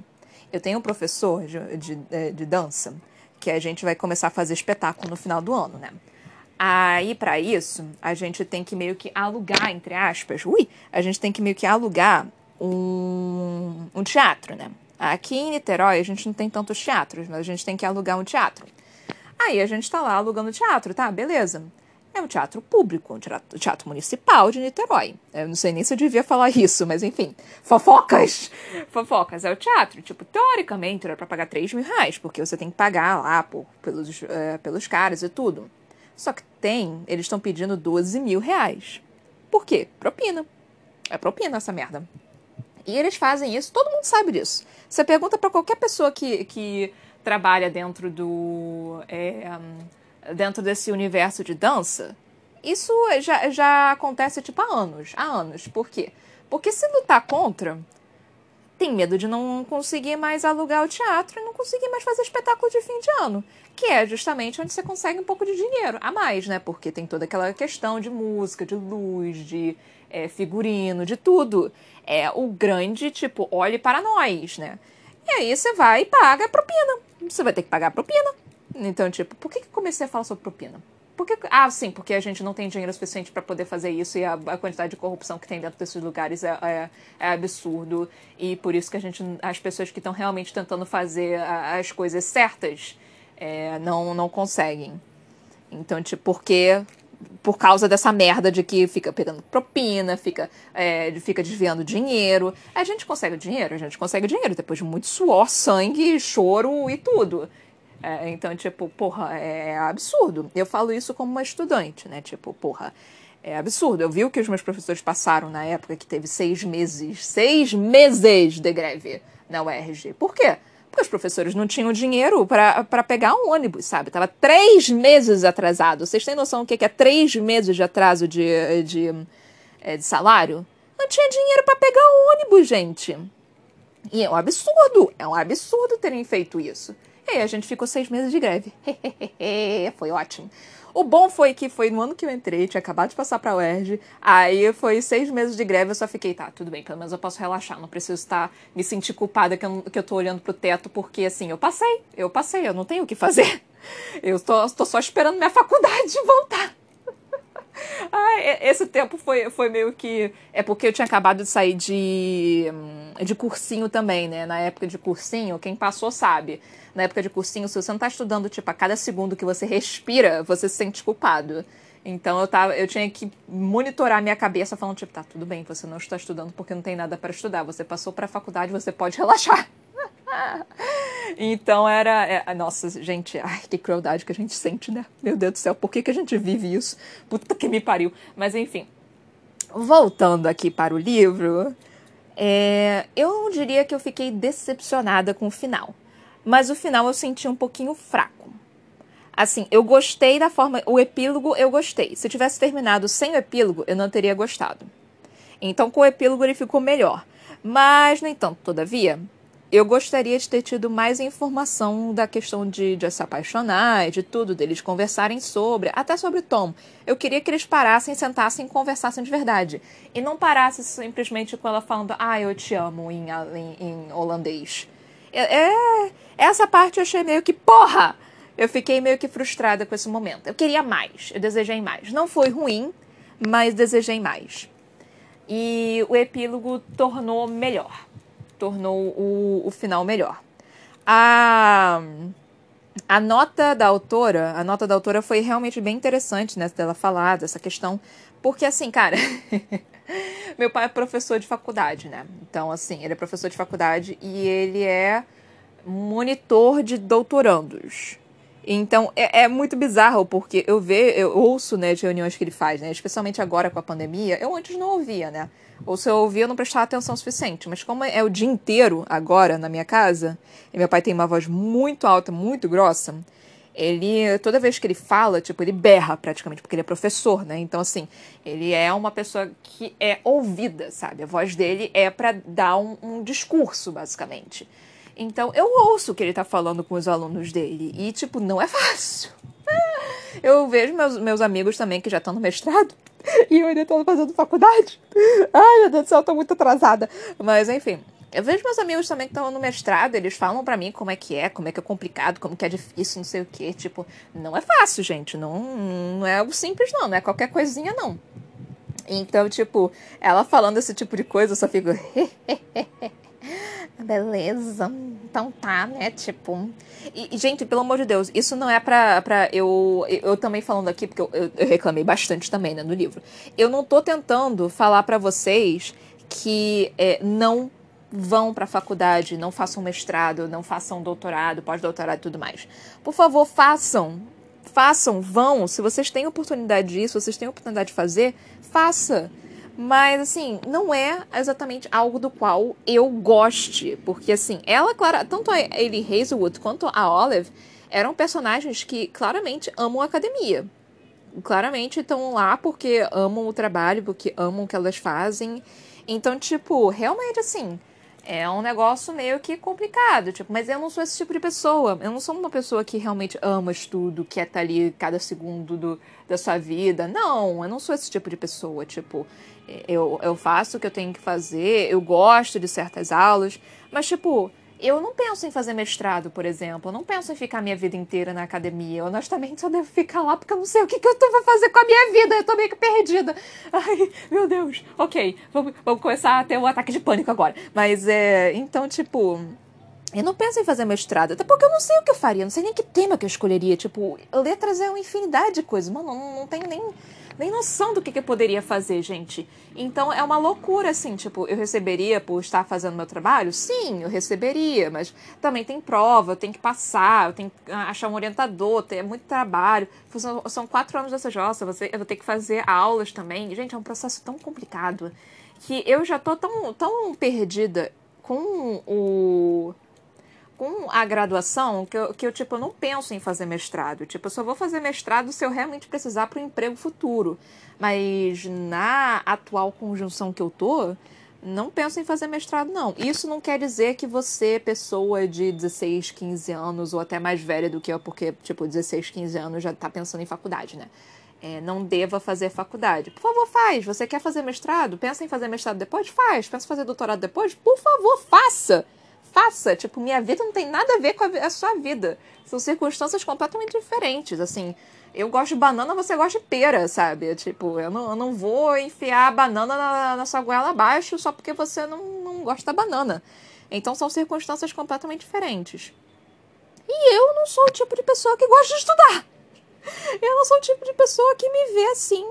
eu tenho um professor de, de, é, de dança que a gente vai começar a fazer espetáculo no final do ano, né? Aí, para isso, a gente tem que meio que alugar, entre aspas, ui, a gente tem que meio que alugar um, um teatro, né? Aqui em Niterói a gente não tem tantos teatros, mas a gente tem que alugar um teatro. Aí a gente tá lá alugando teatro, tá? Beleza. É um teatro público, um teatro, municipal de Niterói. Eu não sei nem se eu devia falar isso, mas enfim. Fofocas! Fofocas. É o teatro. Tipo, teoricamente era pra pagar 3 mil reais, porque você tem que pagar lá por, pelos, uh, pelos caras e tudo. Só que tem, eles estão pedindo 12 mil reais. Por quê? Propina. É propina essa merda. E eles fazem isso, todo mundo sabe disso. Você pergunta para qualquer pessoa que, que trabalha dentro do. É, dentro desse universo de dança, isso já, já acontece tipo há anos. Há anos. Por quê? Porque se lutar contra, tem medo de não conseguir mais alugar o teatro e não conseguir mais fazer espetáculo de fim de ano. Que é justamente onde você consegue um pouco de dinheiro a mais, né? Porque tem toda aquela questão de música, de luz, de é, figurino, de tudo. É o grande, tipo, olhe para nós, né? E aí você vai e paga a propina. Você vai ter que pagar a propina. Então, tipo, por que, que comecei a falar sobre propina? Porque, ah, sim, porque a gente não tem dinheiro suficiente para poder fazer isso e a, a, quantidade de corrupção que tem dentro desses lugares é, é, é, absurdo. E por isso que a gente, as pessoas que estão realmente tentando fazer as coisas certas é, não, não conseguem. Então, tipo, porque por causa dessa merda de que fica pegando propina, fica, é, fica desviando dinheiro. A gente consegue dinheiro, a gente consegue dinheiro depois de muito suor, sangue, choro e tudo. É, então, tipo, porra, é absurdo. Eu falo isso como uma estudante, né? Tipo, porra, é absurdo. Eu vi o que os meus professores passaram na época que teve seis meses, seis meses de greve na UERJ. Por quê? Porque os professores não tinham dinheiro para pegar um ônibus, sabe? Tava três meses atrasado. Vocês têm noção do que é três meses de atraso de, de, é, de salário? Não tinha dinheiro para pegar o ônibus, gente. E é um absurdo, é um absurdo terem feito isso. E a gente ficou seis meses de greve. *laughs* Foi ótimo. O bom foi que foi no ano que eu entrei, tinha acabado de passar pra UERJ, aí foi seis meses de greve, eu só fiquei, tá, tudo bem, pelo menos eu posso relaxar, não preciso estar me sentir culpada que eu, que eu tô olhando pro teto, porque assim, eu passei, eu passei, eu não tenho o que fazer. *laughs* Eu tô, tô só esperando minha faculdade *laughs* voltar. Ah, esse tempo foi, foi meio que. É porque eu tinha acabado de sair de, de cursinho também, né? Na época de cursinho, quem passou sabe na época de cursinho, se você não está estudando, tipo, a cada segundo que você respira, você se sente culpado. Então eu tava, eu tinha que monitorar minha cabeça falando, tipo, tá, tudo bem, você não está estudando porque não tem nada para estudar. Você passou para a faculdade, você pode *laughs* relaxar. então era. É, nossa, gente, ai, que crueldade que a gente sente, né? Meu Deus do céu, por que, que a gente vive isso? Puta que me pariu. Mas enfim. Voltando aqui para o livro, é, eu diria que eu fiquei decepcionada com o final mas o final eu senti um pouquinho fraco. Assim, eu gostei da forma. O epílogo eu gostei. Se tivesse terminado sem o epílogo, eu não teria gostado. Então, com o epílogo ele ficou melhor. Mas, no entanto, todavia, eu gostaria de ter tido mais informação da questão de, de se apaixonar, de tudo, deles conversarem sobre, até sobre Tom. Eu queria que eles parassem, sentassem e conversassem de verdade. E não parasse simplesmente com ela falando, ah, eu te amo em, em, em holandês. É, é, essa parte eu achei meio que, porra! Eu fiquei meio que frustrada com esse momento. Eu queria mais, eu desejei mais. Não foi ruim, mas desejei mais. E o epílogo tornou melhor tornou o, o final melhor. A, a nota da autora, a nota da autora foi realmente bem interessante, né, dela falar dessa questão, porque assim, cara, *laughs* meu pai é professor de faculdade, né? Então, assim, ele é professor de faculdade e ele é monitor de doutorandos. Então, é, é, muito bizarro, porque eu vejo, eu ouço, né, de reuniões que ele faz, né, especialmente agora com a pandemia, eu antes não ouvia, né, ou se eu ouvia, eu não prestava atenção suficiente. Mas como é o dia inteiro agora na minha casa, e meu pai tem uma voz muito alta, muito grossa, ele, toda vez que ele fala, tipo, ele berra praticamente, porque ele é professor, né? Então, assim, ele é uma pessoa que é ouvida, sabe? A voz dele é para dar um, um, discurso, basicamente. Então, eu ouço o que ele tá falando com os alunos dele, e, tipo, não é *laughs* fácil. Eu vejo meus, meus amigos também que já estão no mestrado, *laughs* e eu ainda tô fazendo faculdade. Ai, meu Deus do céu, eu tô muito atrasada. Mas, enfim. Eu vejo meus amigos também que estão no mestrado, eles falam para mim como é que é, como é que é complicado, como que é difícil, não sei o que. Tipo, não é fácil, gente. Não, não é algo simples, não. Não é qualquer coisinha, não. Então, tipo, ela falando esse tipo de coisa, eu só fico. *laughs* Beleza, então tá, né? Tipo. E, gente, pelo amor de Deus, isso não é pra, pra eu. Eu também falando aqui, porque eu, eu, eu reclamei bastante também, né, no livro. Eu não tô tentando falar para vocês que é, não vão para a faculdade, não façam mestrado, não façam doutorado, pós-doutorado e tudo mais. Por favor, façam. Façam, vão. Se vocês têm oportunidade disso, vocês têm oportunidade de fazer, faça. Mas, assim, não é exatamente algo do qual eu goste. Porque, assim, ela, claro, tanto a Ellie Hazelwood quanto a Olive eram personagens que claramente amam a academia. Claramente estão lá porque amam o trabalho, porque amam o que elas fazem. Então, tipo, realmente, assim, é um negócio meio que complicado, tipo, mas eu não sou esse tipo de pessoa. Eu não sou uma pessoa que realmente ama estudo, quer estar ali cada segundo do, da sua vida. Não, eu não sou esse tipo de pessoa. Tipo, eu, eu faço o que eu tenho que fazer, eu gosto de certas aulas, mas, tipo, eu não penso em fazer mestrado, por exemplo. Eu não penso em ficar minha vida inteira na academia. Honestamente, só devo ficar lá porque eu não sei o que, que eu tô fazer com a minha vida. Eu tô meio que perdida. Ai, meu Deus. Ok, vamos, vamos começar a ter um ataque de pânico agora. Mas, é... Então, tipo... Eu não penso em fazer mestrado, até porque eu não sei o que eu faria, não sei nem que tema que eu escolheria. Tipo, letras é uma infinidade de coisas. Mano, não, não tenho nem nem noção do que, que eu poderia fazer, gente. Então é uma loucura, assim, tipo, eu receberia por estar fazendo meu trabalho? Sim, eu receberia, mas também tem prova, eu tenho que passar, eu tenho que achar um orientador, tem muito trabalho. São, são quatro anos dessa jossa, eu vou ter que fazer aulas também. Gente, é um processo tão complicado que eu já tô tão, tão perdida com o com a graduação que eu, que eu, tipo, não penso em fazer mestrado. Tipo, eu só vou fazer mestrado se eu realmente precisar para o emprego futuro. Mas na atual conjunção que eu tô, não penso em fazer mestrado, não. Isso não quer dizer que você, pessoa de 16, 15 anos, ou até mais velha do que eu, porque, tipo, 16, 15 anos já tá pensando em faculdade, né? É, não deva fazer faculdade. Por favor, faz. Você quer fazer mestrado? Pensa em fazer mestrado depois? Faz. Pensa em fazer doutorado depois? Por favor, faça faça. Tipo, minha vida não tem nada a ver com a, a sua vida. São circunstâncias completamente diferentes. Assim, eu gosto de banana, você gosta de pera, sabe? Tipo, eu não, eu não vou enfiar a banana na, na sua goela abaixo só porque você não, não gosta da banana. Então são circunstâncias completamente diferentes. E eu não sou o tipo de pessoa que gosta de estudar. *laughs* Eu não sou o tipo de pessoa que me vê assim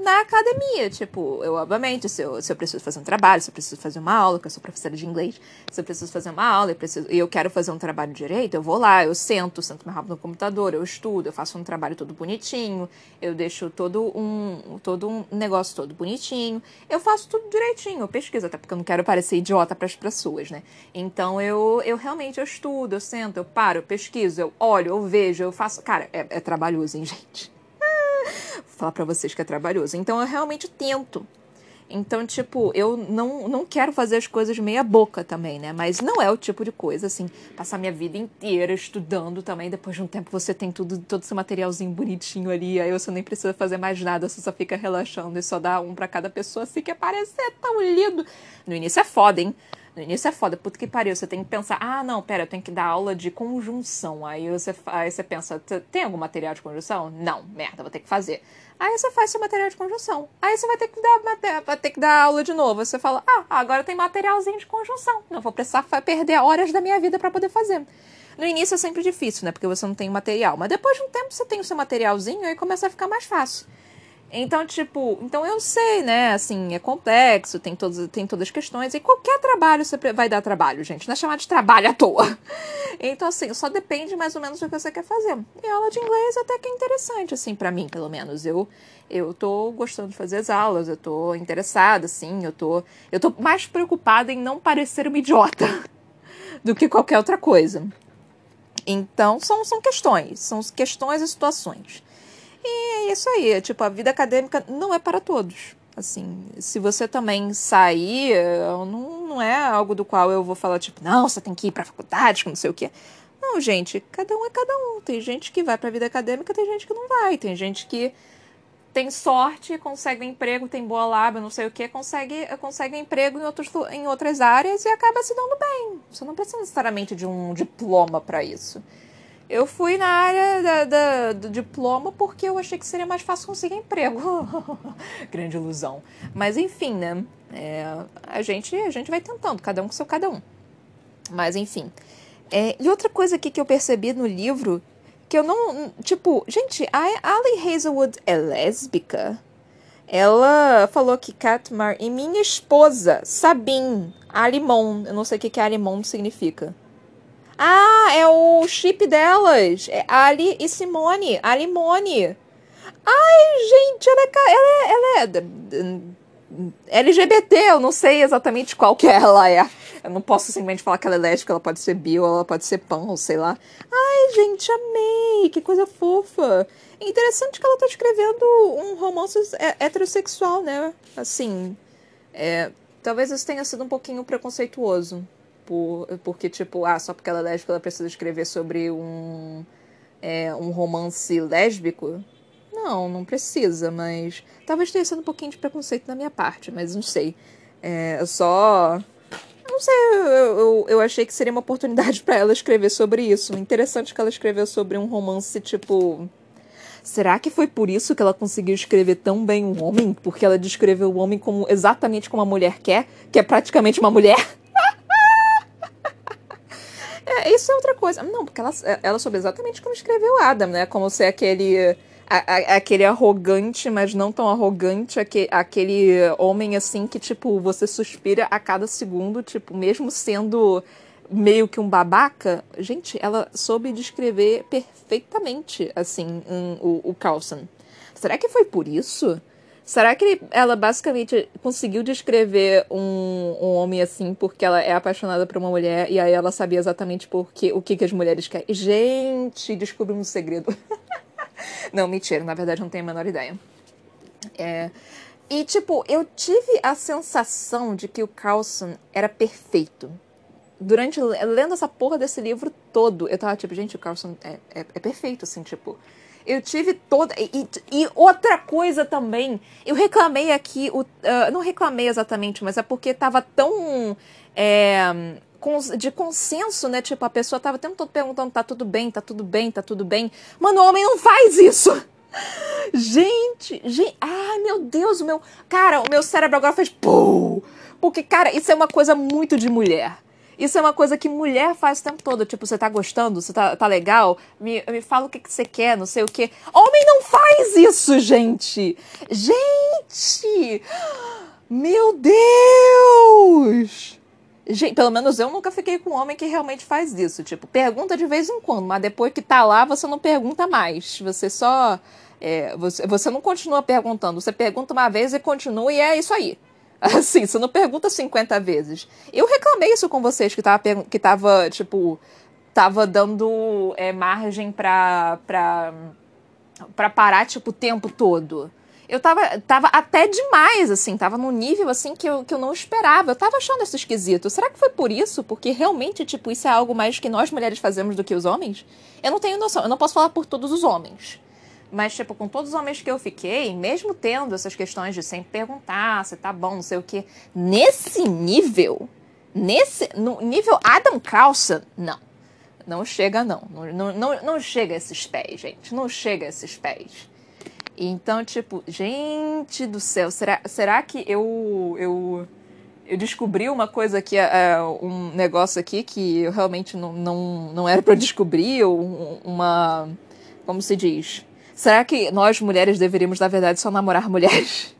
na academia. Tipo, eu, obviamente, se eu, se eu preciso fazer um trabalho, se eu preciso fazer uma aula, que eu sou professora de inglês, se eu preciso fazer uma aula eu preciso, e eu quero fazer um trabalho direito, eu vou lá, eu sento, sento meu rabo no computador, eu estudo, eu faço um trabalho todo bonitinho, eu deixo todo um, todo um negócio todo bonitinho, eu faço tudo direitinho, eu pesquiso, até porque eu não quero parecer idiota para as pessoas, né? Então eu, eu realmente eu estudo, eu sento, eu paro, eu pesquiso, eu olho, eu vejo, eu faço. Cara, é, é trabalhoso, hein, *laughs* gente? Falar para vocês que é trabalhoso. Então eu realmente tento. Então, tipo, eu não, não quero fazer as coisas meia boca também, né? Mas não é o tipo de coisa, assim, passar minha vida inteira estudando também. Depois de um tempo você tem tudo, todo esse materialzinho bonitinho ali, aí você nem precisa fazer mais nada, você só fica relaxando e só dá um para cada pessoa, assim, que parecer tão lindo. No início é foda, hein? No início é foda, puta que pariu. Você tem que pensar, ah, não, pera, eu tenho que dar aula de conjunção. Aí você, aí você pensa, tem algum material de conjunção? Não, merda, vou ter que fazer. Aí você faz seu material de conjunção. Aí você vai ter que dar, vai ter que dar aula de novo. Você fala, ah, agora tem materialzinho de conjunção. Não vou precisar perder horas da minha vida para poder fazer. No início é sempre difícil, né? Porque você não tem material. Mas depois de um tempo você tem o seu materialzinho e começa a ficar mais fácil. Então, tipo, então eu sei, né? Assim, é complexo, tem, todos, tem todas as questões. E qualquer trabalho você vai dar trabalho, gente. Não é chamar de trabalho à toa. *laughs* Então, assim, só depende mais ou menos do que você quer fazer. E a aula de inglês até que é interessante, assim, para mim, pelo menos. Eu, eu tô gostando de fazer as aulas, eu tô interessada, assim, eu tô, eu tô mais preocupada em não parecer uma idiota *laughs* do que qualquer outra coisa. Então, são, são questões, são questões e situações. E é isso aí, tipo, a vida acadêmica não é para todos. Assim, se você também sair, não, não é algo do qual eu vou falar, tipo, não, você tem que ir para a faculdade, não sei o quê. Não, gente, cada um é cada um. Tem gente que vai para a vida acadêmica, tem gente que não vai. Tem gente que tem sorte, consegue um emprego, tem boa lábia, não sei o que, consegue, consegue um emprego em, outros, em outras áreas e acaba se dando bem. Você não precisa necessariamente de um diploma para isso. Eu fui na área da, da, do diploma porque eu achei que seria mais fácil conseguir emprego. *laughs* Grande ilusão. Mas enfim, né? É, a, gente, a gente vai tentando, cada um com seu cada um. Mas enfim. É, e outra coisa aqui que eu percebi no livro, que eu não. Tipo, gente, a Ali Hazelwood é lésbica? Ela falou que Katmar e minha esposa, Sabine, Alimon, eu não sei o que, que Alimon significa. Ah, é o chip delas. É Ali e Simone. Alimone. Ai, gente, ela é, ela é, ela é LGBT, eu não sei exatamente qual que ela é. Eu não posso simplesmente falar que ela é lésbica, ela pode ser bi ou ela pode ser ou sei lá. Ai, gente, amei, que coisa fofa. É interessante que ela tá escrevendo um romance heterossexual, né? Assim, é, talvez isso tenha sido um pouquinho preconceituoso por, porque, tipo, ah, só porque ela é lésbica ela precisa escrever sobre um, é, um romance lésbico. Não, não precisa, mas talvez tenha sido um pouquinho de preconceito da minha parte, mas não sei. É, eu só. Não sei, eu, eu, eu achei que seria uma oportunidade *laughs* para ela escrever sobre isso. Interessante que ela escreveu sobre um romance, tipo. Será que foi por isso que ela conseguiu escrever tão bem um homem? Porque ela descreveu o homem como exatamente como a mulher quer, que é praticamente uma mulher? É, isso é outra coisa. Não, porque ela, ela soube exatamente como escreveu Adam, né? Como ser aquele. A, a, aquele arrogante, mas não tão arrogante, aquele, aquele homem assim que, tipo, você suspira a cada segundo, tipo, mesmo sendo meio que um babaca. Gente, ela soube descrever perfeitamente, assim, um, o, o Carlson. Será que foi por isso? Será que ela basicamente conseguiu descrever um, um homem assim porque ela é apaixonada por uma mulher e aí ela sabia exatamente porque, o que, que as mulheres querem? Gente, descobri um segredo. *laughs* não, mentira, na verdade não tenho a menor ideia. É, e, tipo, eu tive a sensação de que o Carlson era perfeito. Durante, lendo essa porra desse livro todo, eu tava tipo, gente, o Carlson é, é, é perfeito, assim, tipo eu tive toda. E, e, outra coisa também, eu reclamei aqui, o, uh, não reclamei exatamente, mas é porque tava tão. É, de consenso, né? Tipo, a pessoa tava o tempo todo perguntando: tá tudo bem, tá tudo bem, tá tudo bem. Mano, o homem não faz isso! *laughs* Gente, gente, ai meu Deus, o meu. Cara, o meu cérebro agora fez. Pum! Porque, cara, isso é uma coisa muito de mulher. Isso é uma coisa que mulher faz o tempo todo. Tipo, você tá gostando? Você tá, tá legal? Me, me fala o que, que você quer, não sei o que. Homem não faz isso, gente! Gente! Meu Deus! Gente, pelo menos eu nunca fiquei com um homem que realmente faz isso. Tipo, pergunta de vez em quando, mas depois que tá lá, você não pergunta mais. Você só. É, você, você não continua perguntando. Você pergunta uma vez e continua, e é isso aí. *laughs* Assim, você não pergunta 50 vezes. Eu reclamei isso com vocês, que tava, que tava tipo, tava dando é, margem pra, pra, pra parar, tipo, o tempo todo. eu tava, tava até demais, assim, tava num nível, assim, que eu, que eu não esperava. Eu tava achando isso esquisito. Será que foi por isso? Porque realmente, tipo, isso é algo mais que nós mulheres fazemos do que os homens? Eu não tenho noção, eu não posso falar por todos os homens. Mas, tipo, com todos os homens que eu fiquei, mesmo tendo essas questões de sempre perguntar se tá bom, não sei o quê, nesse nível, nesse, no nível Adam Carlson, não. Não chega, não. Não, não, não chega a esses pés, gente. Não chega a esses pés. Então, tipo, gente do céu, será, será que eu, eu, eu descobri uma coisa aqui, uh, um negócio aqui que eu realmente não, não, não era para descobrir, ou uma. Como se diz? Será que nós mulheres deveríamos, na verdade, só namorar mulheres?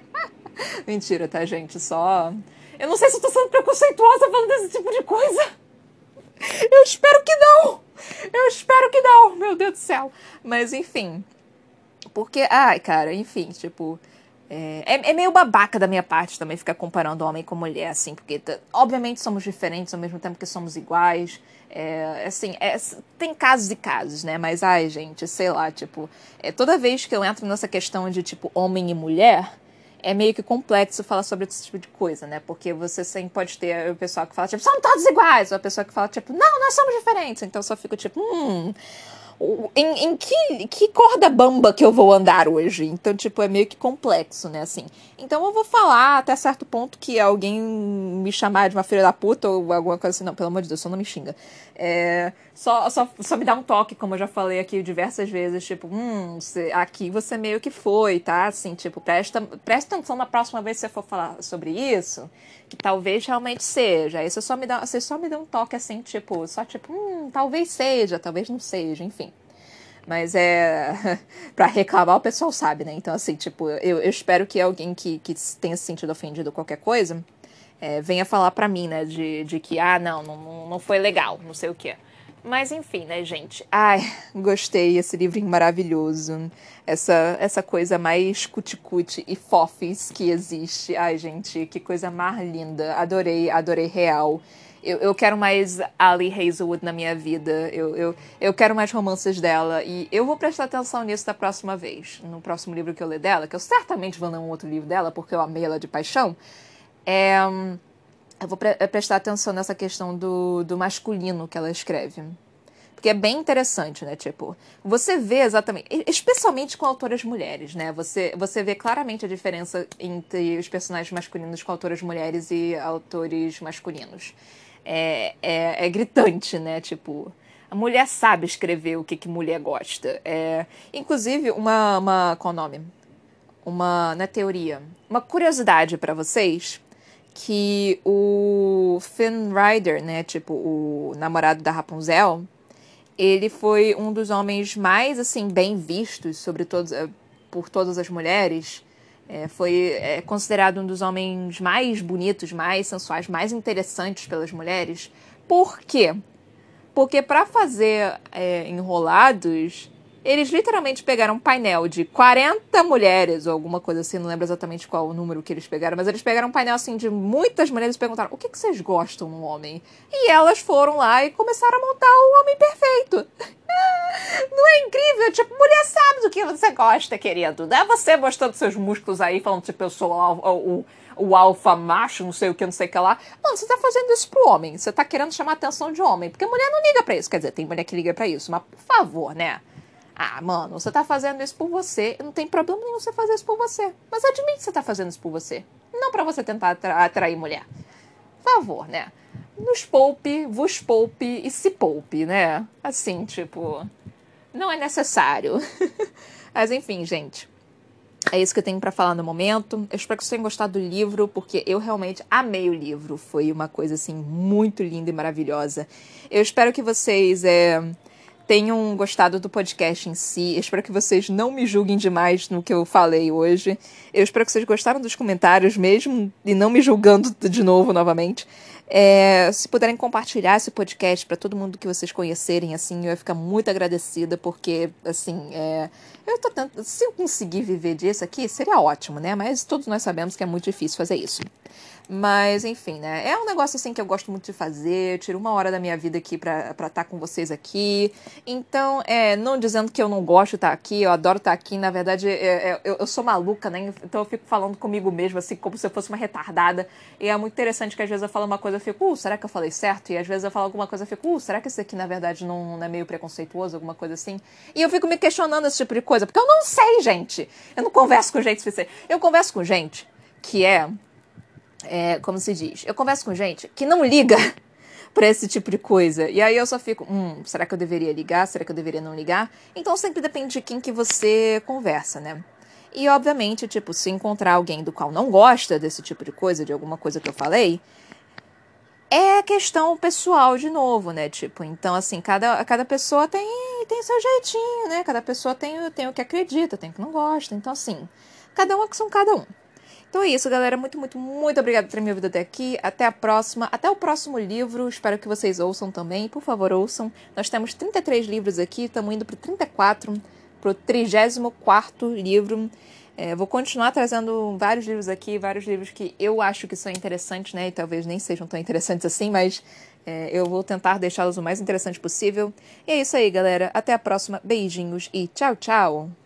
*laughs* Mentira, tá, gente? Só. Eu não sei se eu tô sendo preconceituosa falando desse tipo de coisa. Eu espero que não! Eu espero que não, meu Deus do céu. Mas enfim, porque, ai, cara, enfim, tipo. É, é, é, meio babaca da minha parte também ficar comparando homem com mulher, assim, porque obviamente somos diferentes ao mesmo tempo que somos iguais. É, assim, é, tem casos e casos, né? Mas, ai, gente, sei lá, tipo, é, toda vez que eu entro nessa questão de, tipo, homem e mulher, é meio que complexo falar sobre esse tipo de coisa, né? Porque você sempre pode ter o pessoal que fala, tipo, somos todos iguais, ou a pessoa que fala, tipo, não, nós somos diferentes. Então eu só fico, tipo, hum em, em que, que corda bamba que eu vou andar hoje? Então, tipo, é meio que complexo, né, assim. Então eu vou falar até certo ponto que alguém me chamar de uma filha da puta ou alguma coisa assim. Não, pelo amor de Deus, só não me xinga. É, só, só, só me dá um toque, como eu já falei aqui diversas vezes, tipo, hum, aqui você meio que foi, tá? Assim, tipo, presta, presta atenção na próxima vez que você for falar sobre isso, que talvez realmente seja. Aí você só me dá, você só me dá um toque assim, tipo, só tipo, hum, talvez seja, talvez não seja, enfim. Mas é. *laughs* pra reclamar, o pessoal sabe, né? Então, assim, tipo, eu, eu espero que alguém que, que tenha se sentido ofendido qualquer coisa é, venha falar pra mim, né? De, de que, ah, não, não, não foi legal, não sei o quê. Mas enfim, né, gente? Ai, gostei, esse livrinho maravilhoso. Essa, essa coisa mais cuticute e fofis que existe. Ai, gente, que coisa mais linda. Adorei, adorei real. Eu, eu quero mais Ali Hazelwood na minha vida. Eu, eu, eu quero mais romances dela. E eu vou prestar atenção nisso da próxima vez. No próximo livro que eu ler dela, que eu certamente vou ler um outro livro dela, porque eu amei ela de paixão. É eu vou pre prestar atenção nessa questão do, do masculino que ela escreve. Porque é bem interessante, né? Tipo, você vê exatamente, especialmente com autoras mulheres, né? Você, você vê claramente a diferença entre os personagens masculinos com autoras mulheres e autores masculinos. É, é, é gritante, né? Tipo, a mulher sabe escrever o que, que mulher gosta. É, inclusive, uma, uma. Qual o nome? Uma. Na é teoria. Uma curiosidade para vocês que o Finn Rider, né, tipo o namorado da Rapunzel, ele foi um dos homens mais assim bem vistos sobre todos, eh, por todas as mulheres. É, foi é, considerado um dos homens mais bonitos, mais sensuais, mais interessantes pelas mulheres. Por quê? Porque para fazer é, enrolados, eles literalmente pegaram um painel de 40 mulheres, ou alguma coisa assim, não lembro exatamente qual o número que eles pegaram, mas eles pegaram um painel assim de muitas mulheres e perguntaram: o que, que vocês gostam no homem? E elas foram lá e começaram a montar o homem perfeito. *laughs* Não é incrível? Tipo, mulher sabe do que você gosta, querido. Não é você mostrando seus músculos aí, falando, tipo, eu sou o, o, o alfa macho, não sei o que, não sei o que lá. Mano, você tá fazendo isso pro homem. Você tá querendo chamar a atenção de homem. Porque mulher não liga pra isso. Quer dizer, tem mulher que liga pra isso. Mas, por favor, né? Ah, mano, você tá fazendo isso por você. Não tem problema nenhum você fazer isso por você. Mas admite que você tá fazendo isso por você. Não para você tentar atra atrair mulher. Por favor, né? Nos poupe, vos poupe e se poupe, né? Assim, tipo. Não é necessário. *laughs* Mas enfim, gente. É isso que eu tenho para falar no momento. Eu espero que vocês tenham gostado do livro, porque eu realmente amei o livro. Foi uma coisa assim muito linda e maravilhosa. Eu espero que vocês é, tenham gostado do podcast em si. Eu espero que vocês não me julguem demais no que eu falei hoje. Eu espero que vocês gostaram dos comentários mesmo e não me julgando *laughs* de novo novamente. É, se puderem compartilhar esse podcast para todo mundo que vocês conhecerem, assim, eu ia ficar muito agradecida, porque, assim, é, eu tô tentando, se eu conseguir viver disso aqui, seria ótimo, né? Mas todos nós sabemos que é muito difícil fazer isso. Mas, enfim, né? É um negócio assim que eu gosto muito de fazer. Tiro uma hora da minha vida aqui pra estar tá com vocês aqui. Então, é, não dizendo que eu não gosto de estar tá aqui, eu adoro estar tá aqui. Na verdade, é, é, eu, eu, sou maluca, né? Então eu fico falando comigo mesmo, assim, como se eu fosse uma retardada. E é muito interessante que às vezes eu falo uma coisa, eu fico, uh, será que eu falei certo? E às vezes eu falo alguma coisa, eu fico, uh, será que isso aqui, na verdade, não, não é meio preconceituoso, alguma coisa assim? E eu fico me questionando esse tipo de coisa, porque eu não sei, gente. Eu não converso com gente suficiente. Eu converso com gente que é é, como se diz, eu converso com gente que não liga *laughs* para esse tipo de coisa. E aí eu só fico, hum, será que eu deveria ligar? Será que eu deveria não ligar? Então sempre depende de quem que você conversa, né? E obviamente, tipo, se encontrar alguém do qual não gosta desse tipo de coisa, de alguma coisa que eu falei, é questão pessoal de novo, né? Tipo, então assim, cada, cada pessoa tem, tem seu jeitinho, né? Cada pessoa tem, tem o que acredita, tem o que não gosta. Então, assim, cada um é que são cada um. Então é isso, galera. Muito, muito, muito obrigada por ter me ouvido até aqui. Até a próxima. Até o próximo livro. Espero que vocês ouçam também. Por favor, ouçam. Nós temos 33 livros aqui. Estamos indo para o 34, para o 34 livro. É, vou continuar trazendo vários livros aqui, vários livros que eu acho que são interessantes, né? E talvez nem sejam tão interessantes assim, mas é, eu vou tentar deixá-los o mais interessante possível. E é isso aí, galera. Até a próxima. Beijinhos e tchau, tchau!